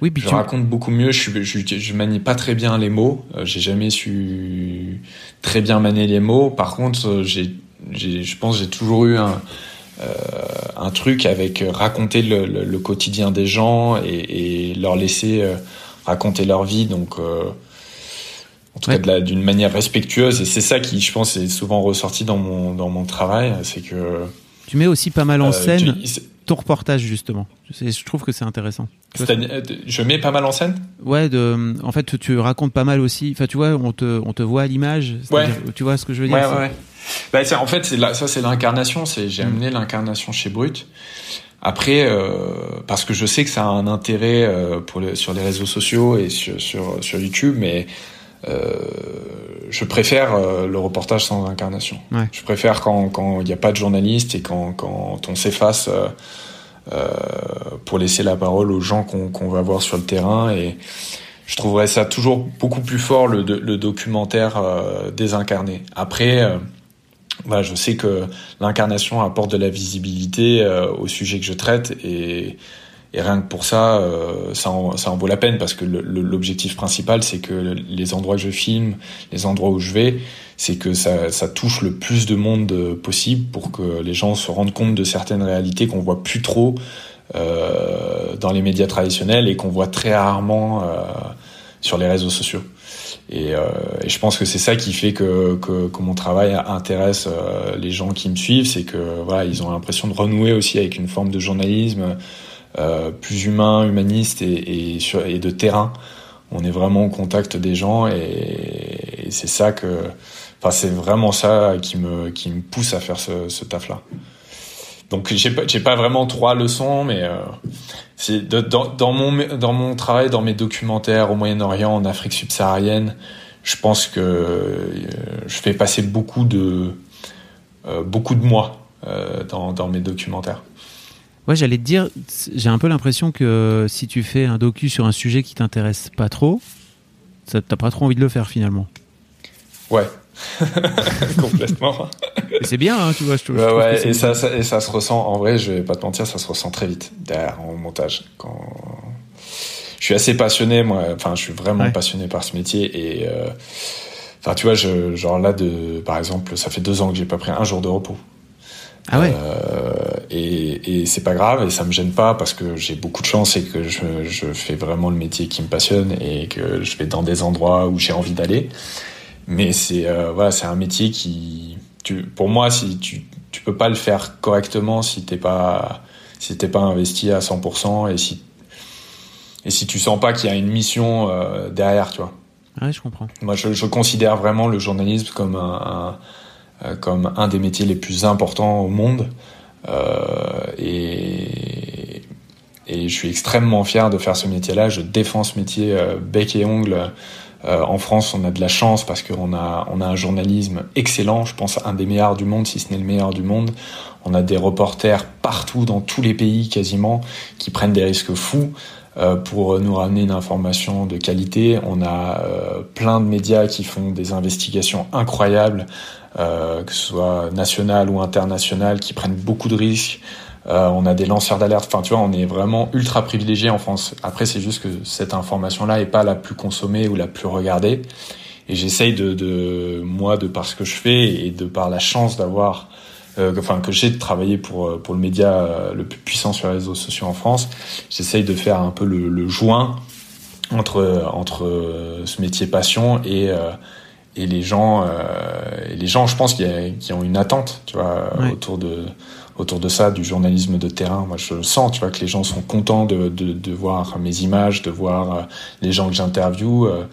Oui, je raconte beaucoup mieux. Je, je, je, manie pas très bien les mots. Euh, j'ai jamais su très bien manier les mots. Par contre, j'ai je pense j'ai toujours eu un, euh, un truc avec raconter le, le, quotidien des gens et, et leur laisser euh, raconter leur vie. Donc, euh, en tout ouais. cas, d'une manière respectueuse. Et c'est ça qui, je pense, est souvent ressorti dans mon, dans mon travail. C'est que. Tu mets aussi pas mal en scène tu, ton reportage, justement. Je, trouve que c'est intéressant. Je mets pas mal en scène? Ouais, de, en fait, tu racontes pas mal aussi. Enfin, tu vois, on te, on te voit à l'image. Ouais. Tu vois ce que je veux dire ouais. Bah, en fait, c'est ça, c'est l'incarnation. C'est j'ai mm. amené l'incarnation chez Brut. Après, euh, parce que je sais que ça a un intérêt euh, pour le, sur les réseaux sociaux et sur sur, sur YouTube, mais euh, je préfère le reportage sans incarnation. Ouais. Je préfère quand quand il n'y a pas de journaliste et quand quand on s'efface pour laisser la parole aux gens qu'on qu'on va voir sur le terrain et je trouverais ça toujours beaucoup plus fort le, le documentaire désincarné. Après, bah, je sais que l'incarnation apporte de la visibilité au sujet que je traite et et rien que pour ça, euh, ça, en, vaut la peine parce que l'objectif principal, c'est que les endroits que je filme, les endroits où je vais, c'est que ça, touche le plus de monde euh, possible pour que les gens se rendent compte de certaines réalités qu'on voit plus trop euh, dans les médias traditionnels et qu'on voit très rarement euh, sur les réseaux sociaux. Et, euh, et, je pense que c'est ça qui fait que, que, mon travail intéresse euh, les gens qui me suivent, c'est que voilà, ils ont l'impression de renouer aussi avec une forme de journalisme euh, plus humain, humaniste et, sur, et, de terrain. On est vraiment au contact des gens et, c'est ça que, enfin c'est vraiment ça qui me qui me pousse à faire ce, ce taf là. Donc j'ai pas pas vraiment trois leçons, mais euh, dans, dans mon dans mon travail, dans mes documentaires au Moyen-Orient, en Afrique subsaharienne, je pense que euh, je fais passer beaucoup de euh, beaucoup de moi dans, dans mes documentaires. Ouais, j'allais te dire, j'ai un peu l'impression que si tu fais un docu sur un sujet qui t'intéresse pas trop, t'as pas trop envie de le faire finalement. Ouais, complètement. c'est bien, hein, tu vois. Je, ouais, et ça, ça, et ça se ressent. En vrai, je vais pas te mentir, ça se ressent très vite derrière en montage. Quand je suis assez passionné, moi. Enfin, je suis vraiment ouais. passionné par ce métier et. Euh... Enfin, tu vois, je, genre là, de, par exemple, ça fait deux ans que j'ai pas pris un jour de repos. Ah ouais. Euh, et, et c'est pas grave et ça me gêne pas parce que j'ai beaucoup de chance et que je, je, fais vraiment le métier qui me passionne et que je vais dans des endroits où j'ai envie d'aller. Mais c'est euh, voilà, c'est un métier qui, tu, pour moi, si tu tu peux pas le faire correctement si t'es pas si t'es pas investi à 100% et si et si tu sens pas qu'il y a une mission euh, derrière, tu vois. Ouais, je comprends. Moi, je, je considère vraiment le journalisme comme un, un euh, comme un des métiers les plus importants au monde. Euh, et, et je suis extrêmement fier de faire ce métier-là. Je défends ce métier euh, bec et ongle. Euh, en France, on a de la chance parce qu'on a, on a un journalisme excellent. Je pense un des meilleurs du monde, si ce n'est le meilleur du monde. On a des reporters partout, dans tous les pays quasiment, qui prennent des risques fous euh, pour nous ramener une information de qualité. On a euh, plein de médias qui font des investigations incroyables euh, que ce soit national ou international, qui prennent beaucoup de risques. Euh, on a des lanceurs d'alerte. Enfin, tu vois, on est vraiment ultra privilégié en France. Après, c'est juste que cette information-là est pas la plus consommée ou la plus regardée. Et j'essaye de, de, moi, de par ce que je fais et de par la chance d'avoir, euh, enfin, que j'ai de travailler pour pour le média euh, le plus puissant sur les réseaux sociaux en France. J'essaye de faire un peu le, le joint entre entre ce métier passion et euh, et les gens, euh, et les gens, je pense, qui, qui ont une attente, tu vois, ouais. autour de autour de ça, du journalisme de terrain. Moi, je sens, tu vois, que les gens sont contents de, de, de voir mes images, de voir euh, les gens que j'interviewe.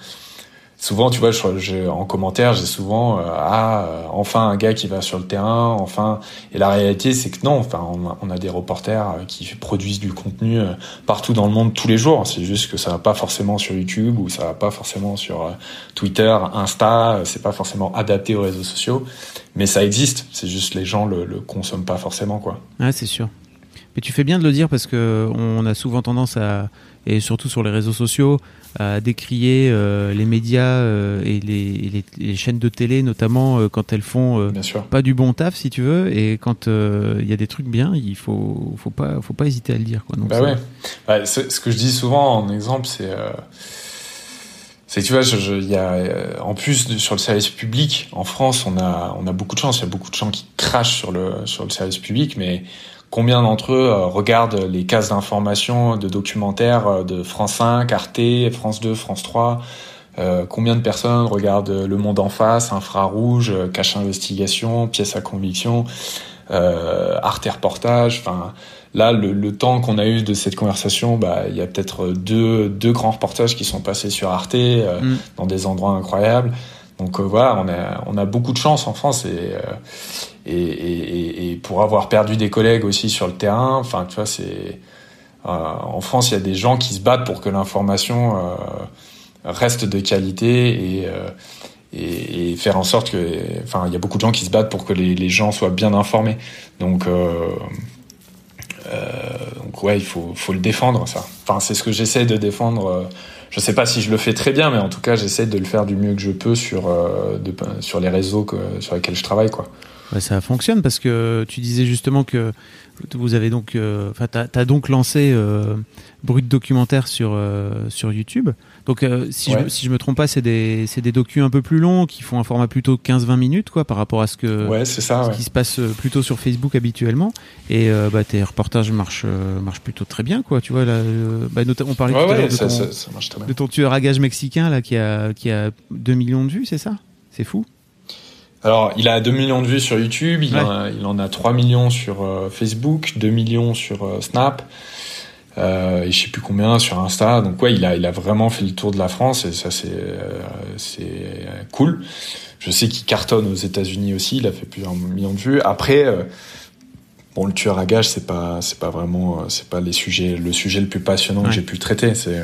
Souvent, tu vois, je, en commentaire, j'ai souvent euh, ah euh, enfin un gars qui va sur le terrain, enfin. Et la réalité, c'est que non. Enfin, on a, on a, des reporters euh, qui produisent du contenu partout dans le monde tous les jours. C'est juste que ça va pas forcément sur YouTube ou ça va pas forcément sur Twitter, Insta. C'est pas forcément adapté aux réseaux sociaux, mais ça existe. C'est juste les gens le, le consomment pas forcément, quoi. Ouais, c'est sûr. Mais tu fais bien de le dire parce que on a souvent tendance à et surtout sur les réseaux sociaux, à décrier euh, les médias euh, et, les, et les, les, chaînes de télé, notamment euh, quand elles font pas du bon taf, si tu veux, et quand il y a des trucs bien, il faut, faut pas, faut pas hésiter à le dire. Quoi. Donc, bah ouais. Bah, ce que je dis souvent en exemple, c'est c'est tu vois, je, je, y a en plus sur le service public en France, on a on a beaucoup de chance. Il y a beaucoup de gens qui crachent sur le sur le service public, mais combien d'entre eux euh, regardent les cases d'information de documentaires euh, de France 5, Arte, France 2, France 3 euh, Combien de personnes regardent Le Monde en face, Infrarouge, Cache Investigation, Pièce à conviction, euh, Arte Reportage Enfin, là, le, le temps qu'on a eu de cette conversation, bah, il y a peut-être deux, deux grands reportages qui sont passés sur Arte euh, mm. dans des endroits incroyables. Donc euh, voilà, on a, beaucoup de chance en France et, et, pour avoir perdu des collègues aussi sur le terrain, enfin tu vois, c'est euh, en France il y a des gens qui se battent pour que l'information euh, reste de qualité et, euh, faire en sorte que, enfin il y a beaucoup de gens qui se battent pour que les, gens soient bien informés. Donc euh, donc ouais, il faut, faut le défendre ça. Enfin c'est ce que j'essaie de défendre je sais pas si je le fais très bien, mais en tout cas, j'essaie de le faire du mieux que je peux sur, de, sur les réseaux que, sur lesquels je travaille, quoi. ça fonctionne parce que tu disais justement que vous avez donc, enfin, t'as as donc lancé Brut Documentaire sur sur YouTube. Donc, euh, si, je, si je me trompe pas, c'est des, des docus un peu plus longs qui font un format plutôt 15-20 minutes, quoi, par rapport à ce que ouais, ça, ce qui se passe euh, plutôt sur Facebook habituellement. Et euh, bah, tes reportages marchent, marchent plutôt très bien, quoi. Tu vois, là, bah, on parlait de, ton, tueur à gage mexicain, là, qui a, qui a 2 millions de vues, c'est ça? C'est fou? Alors, il a 2 millions de vues sur YouTube, il, en, a, il en a 3 millions sur Facebook, 2 millions sur Snap euh, et je sais plus combien sur Insta. Donc ouais, il a, il a vraiment fait le tour de la France et ça c'est euh, c'est cool. Je sais qu'il cartonne aux États-Unis aussi. Il a fait plusieurs millions de vues. Après, euh, bon, le tueur à gage, c'est pas c'est pas vraiment euh, c'est pas les sujets le sujet le plus passionnant que j'ai pu traiter. C'est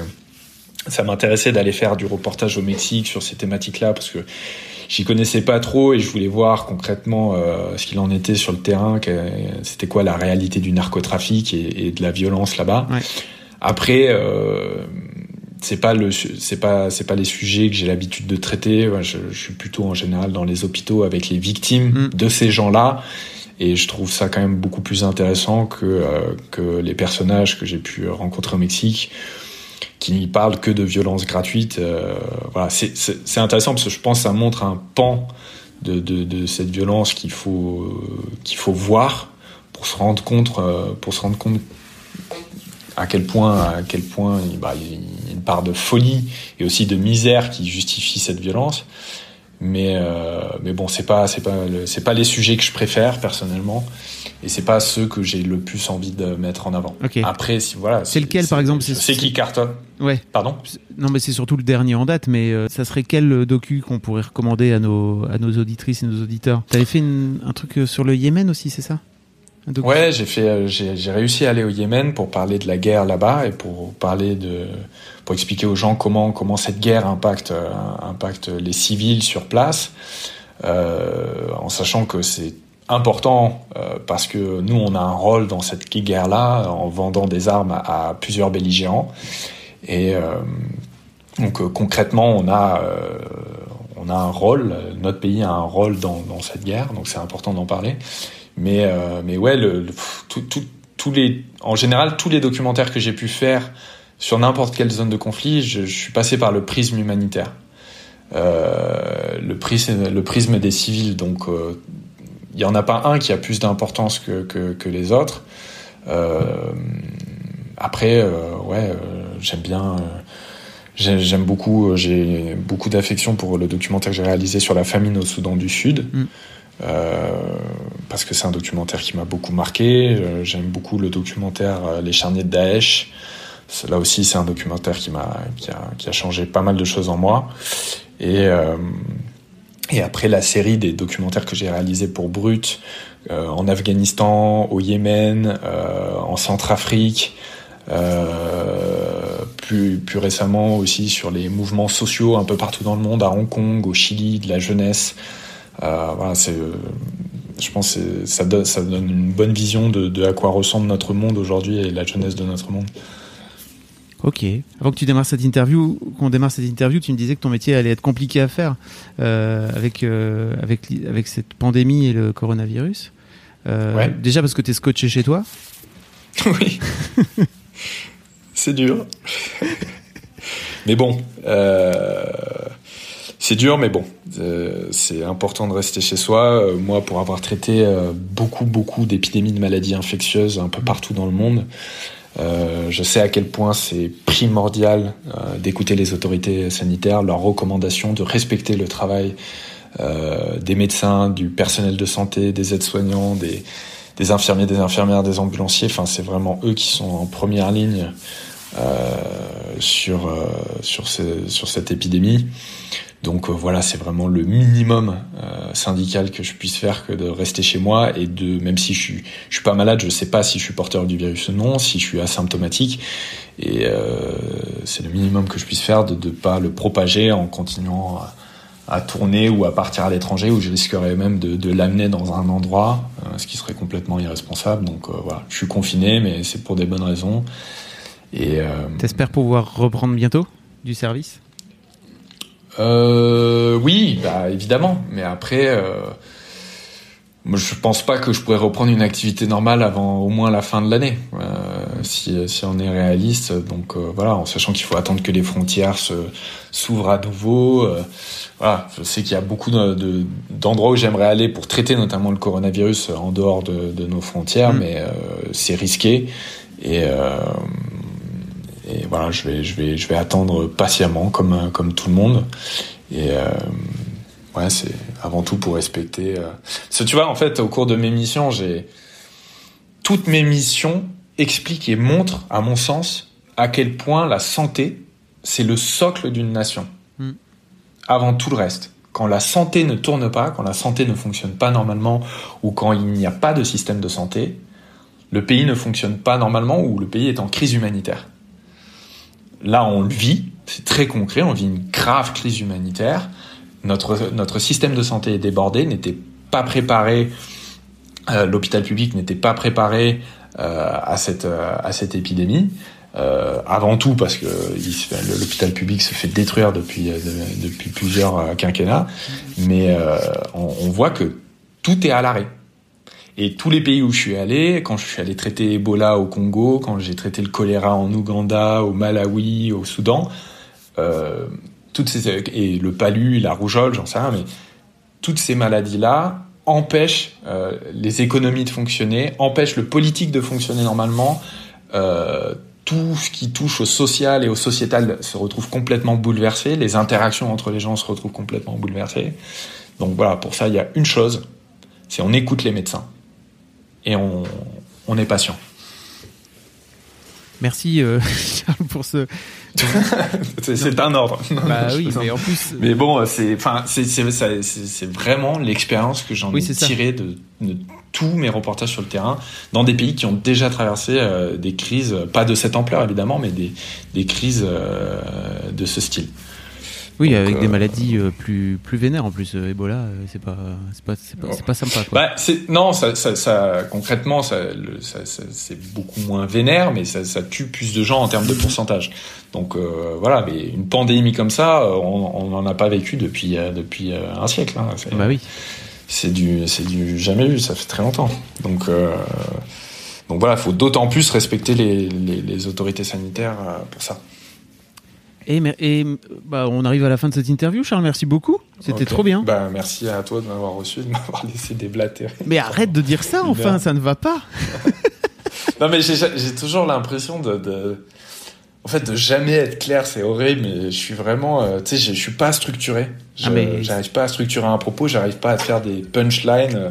ça m'intéressait d'aller faire du reportage au Mexique sur ces thématiques-là parce que j'y connaissais pas trop et je voulais voir concrètement euh, ce qu'il en était sur le terrain, c'était quoi la réalité du narcotrafic et, et de la violence là-bas. Ouais. Après, euh, c'est pas le, c'est pas, c'est pas les sujets que j'ai l'habitude de traiter. Je, je, suis plutôt en général dans les hôpitaux avec les victimes mm. de ces gens-là. Et je trouve ça quand même beaucoup plus intéressant que, euh, que les personnages que j'ai pu rencontrer au Mexique qui n'y parle que de violence gratuite. Euh, voilà, c'est intéressant parce que je pense que ça montre un pan de, de, de cette violence qu'il faut qu'il faut voir pour se rendre compte euh, pour se rendre compte à quel point à quel point bah, il y a une part de folie et aussi de misère qui justifie cette violence. Mais euh, mais bon, c'est pas c'est pas c'est pas les sujets que je préfère personnellement et c'est pas ceux que j'ai le plus envie de mettre en avant. Après, si voilà. C'est lequel, par exemple C'est qui cartonne Ouais. Pardon? Non, mais c'est surtout le dernier en date. Mais euh, ça serait quel euh, docu qu'on pourrait recommander à nos à nos auditrices et nos auditeurs? T'avais fait un truc euh, sur le Yémen aussi, c'est ça? Ouais, j'ai fait, j'ai réussi à aller au Yémen pour parler de la guerre là-bas et pour parler de, pour expliquer aux gens comment comment cette guerre impacte impacte les civils sur place, euh, en sachant que c'est important euh, parce que nous, on a un rôle dans cette guerre-là en vendant des armes à, plusieurs belligérants. Et euh, donc euh, concrètement, on a, on a un rôle, notre pays a un rôle dans, cette guerre, donc c'est important d'en parler. Mais, mais ouais, en général, tous les documentaires que j'ai pu faire sur n'importe quelle zone de conflit, je, suis passé par le prisme humanitaire. le prisme des civils, donc il y en a pas un qui a plus d'importance que, que, que, les autres. Euh, après, euh, ouais, euh, j'aime bien. J'aime beaucoup. J'ai beaucoup d'affection pour le documentaire que j'ai réalisé sur la famine au Soudan du Sud. Mm. parce que c'est un documentaire qui m'a beaucoup marqué. J'aime beaucoup le documentaire Les charniers de Daesh. Là aussi, c'est un documentaire qui m'a qui a, qui a changé pas mal de choses en moi. Et et après la série des documentaires que j'ai réalisés pour Brut, euh, en Afghanistan, au Yémen, euh, en Centrafrique, euh, plus, plus récemment aussi sur les mouvements sociaux un peu partout dans le monde, à Hong Kong, au Chili, de la jeunesse. Euh, voilà, c'est, je pense que ça donne, ça donne une bonne vision de, de à quoi ressemble notre monde aujourd'hui et la jeunesse de notre monde. Ok. Avant que tu démarres cette interview, qu'on démarre cette interview, tu me disais que ton métier allait être compliqué à faire euh, avec euh, avec avec cette pandémie et le coronavirus. Euh, ouais. Déjà parce que tu es scotché chez toi. Oui. c'est dur. mais bon, c'est dur, mais bon, c'est important de rester chez soi. Moi, pour avoir traité beaucoup beaucoup d'épidémies de maladies infectieuses un peu partout dans le monde. Euh, je sais à quel point c'est primordial euh, d'écouter les autorités sanitaires, leurs recommandations, de respecter le travail euh, des médecins, du personnel de santé, des aides-soignants, des, infirmiers, des infirmières, des ambulanciers. Enfin, c'est vraiment eux qui sont en première ligne sur sur cette épidémie. Donc euh, voilà, c'est vraiment le minimum euh, syndical que je puisse faire que de rester chez moi et de, même si je suis, je suis pas malade, je sais pas si je suis porteur du virus ou non, si je suis asymptomatique. Et euh, c'est le minimum que je puisse faire de ne pas le propager en continuant à, tourner ou à partir à l'étranger où je risquerais même de, l'amener dans un endroit, ce qui serait complètement irresponsable. Donc voilà, je suis confiné, mais c'est pour des bonnes raisons. T'espères pouvoir reprendre bientôt du service? Euh, Oui, bah, évidemment. Mais après, euh, je pense pas que je pourrais reprendre une activité normale avant au moins la fin de l'année, euh, si, si on est réaliste. Donc euh, voilà, en sachant qu'il faut attendre que les frontières se s'ouvrent à nouveau. Voilà, je sais qu'il y a beaucoup d'endroits de, d'endroits où j'aimerais aller pour traiter notamment le coronavirus en dehors de, de nos frontières, Mm. mais c'est risqué et voilà, je vais je vais je vais attendre patiemment comme comme tout le monde et euh, ouais, c'est avant tout pour respecter. Euh... Parce que tu vois, en fait, au cours de mes missions, j'ai toutes mes missions expliquent et montrent, à mon sens, à quel point la santé c'est le socle d'une nation. Mm. Avant tout le reste. Quand la santé ne tourne pas, quand la santé ne fonctionne pas normalement, ou quand il n'y a pas de système de santé, le pays ne fonctionne pas normalement ou le pays est en crise humanitaire. Là, on le vit, c'est très concret, on vit une grave crise humanitaire. Notre, notre système de santé est débordé, n'était pas préparé, euh, l'hôpital public n'était pas préparé euh, à, cette, euh, à cette épidémie. Euh, avant tout parce que l'hôpital public se fait détruire depuis, euh, de- depuis plusieurs quinquennats, mais on, on voit que tout est à l'arrêt. Et tous les pays où je suis allé, quand je suis allé traiter Ebola au Congo, quand j'ai traité le choléra en Ouganda, au Malawi, au Soudan, euh, toutes ces et le palu, la rougeole, j'en sais rien, mais toutes ces maladies-là empêchent euh, les économies de fonctionner, empêchent le politique de fonctionner normalement. Euh, tout ce qui touche au social et au sociétal se retrouve complètement bouleversé. Les interactions entre les gens se retrouvent complètement bouleversées. Donc voilà, pour ça, il y a une chose, c'est on écoute les médecins et on, on est patient. Merci euh, Charles pour ce. C'est un ordre. Bah oui, mais en plus. Mais bon, c'est, enfin, c'est, vraiment l'expérience que j'en Oui, ai tirée de, de tous mes reportages sur le terrain dans des pays qui ont déjà traversé euh, des crises, pas de cette ampleur évidemment, mais des, des crises euh, de ce style. Oui, Donc, avec des euh, maladies euh, plus plus vénères en plus. euh, Ebola, c'est pas pas pas, c'est pas sympa quoi. Bah, non, ça, ça, ça, concrètement, ça, ça, c'est beaucoup moins vénère, mais ça, tue plus de gens en termes de pourcentage. Donc euh, voilà, mais une pandémie comme ça, on n'en a pas vécu depuis depuis un siècle. hein. C'est- bah oui. c'est du du jamais vu ça fait très longtemps donc euh, donc voilà faut d'autant plus respecter les, les, les autorités sanitaires pour ça Et, bah on arrive à la fin de cette interview, Charles. Merci beaucoup. C'était trop bien. bah merci à toi de m'avoir reçu de m'avoir laissé déblatérer Mais arrête de dire ça, enfin, Bien. ça ne va pas. non mais j'ai toujours l'impression de, de en fait de jamais être clair c'est horrible mais je suis vraiment euh, tu sais je suis pas structuré je Ah, mais- j'arrive pas à structurer un propos j'arrive pas à faire des punchlines euh,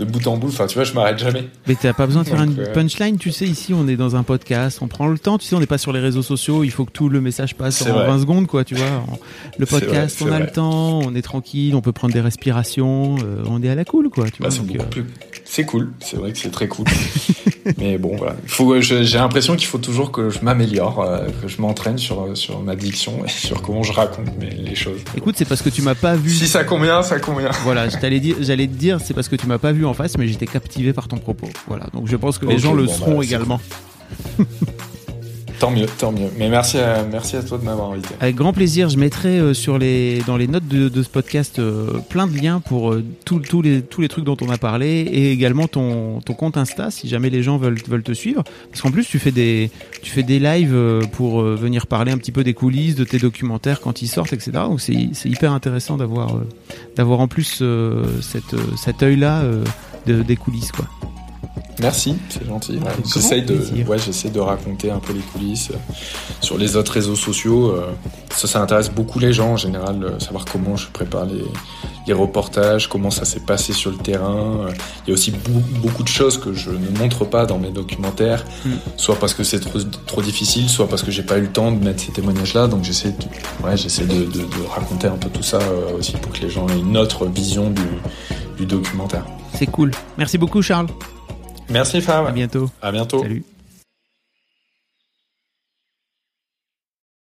de bout en bout enfin tu vois je m'arrête jamais Mais t'as pas besoin de faire Donc, une euh, punchline, tu sais, ici on est dans un podcast, on prend le temps, tu sais, on n'est pas sur les réseaux sociaux, il faut que tout le message passe en vrai. 20 secondes, quoi, tu vois. Le vrai, podcast, on a vrai. le temps, on est tranquille, on peut prendre des respirations, euh, on est à la cool, quoi, tu Bah, vois. c'est donc, beaucoup euh, plus. C'est cool. C'est vrai que c'est très cool. Mais bon, voilà. Faut. J'ai l'impression qu'il faut toujours que je m'améliore, euh, que je m'entraîne sur sur ma diction et sur comment je raconte mes- les choses. Écoute, c'est parce que tu m'as pas vu. Si ça convient, ça convient. Voilà, dire, j'allais te dire, c'est parce que tu m'as pas vu en face, mais j'étais captivé par ton propos. Voilà, donc je pense que les gens le bon, seront bah, c'est également. Tant mieux, tant mieux. Mais merci à merci à toi de m'avoir invité. Avec grand plaisir, je mettrai euh, sur les dans les notes de, ce podcast euh, plein de liens pour euh, tous les trucs dont on a parlé et également ton compte Insta si jamais les gens veulent te suivre parce qu'en plus tu fais des lives pour venir parler un petit peu des coulisses de tes documentaires quand ils sortent etc. Donc c'est hyper intéressant d'avoir en plus cet œil là de, des coulisses quoi. Merci, c'est gentil. Ouais, J'essaye de, ouais, j'essaie de raconter un peu les coulisses euh, sur les autres réseaux sociaux. euh, Ça, ça intéresse beaucoup les gens en général, euh, savoir comment je prépare les, les reportages, comment ça s'est passé sur le terrain. Il y a aussi beaucoup de choses que je ne montre pas dans mes documentaires, Mm. soit parce que c'est trop, trop difficile, soit parce que j'ai pas eu le temps de mettre ces témoignages-là. Donc j'essaie, de, ouais, j'essaie de, de- de raconter un peu tout ça euh, aussi pour que les gens aient une autre vision du, du documentaire. C'est cool. Merci beaucoup Charles. Merci Fab. À bientôt. À bientôt. Salut.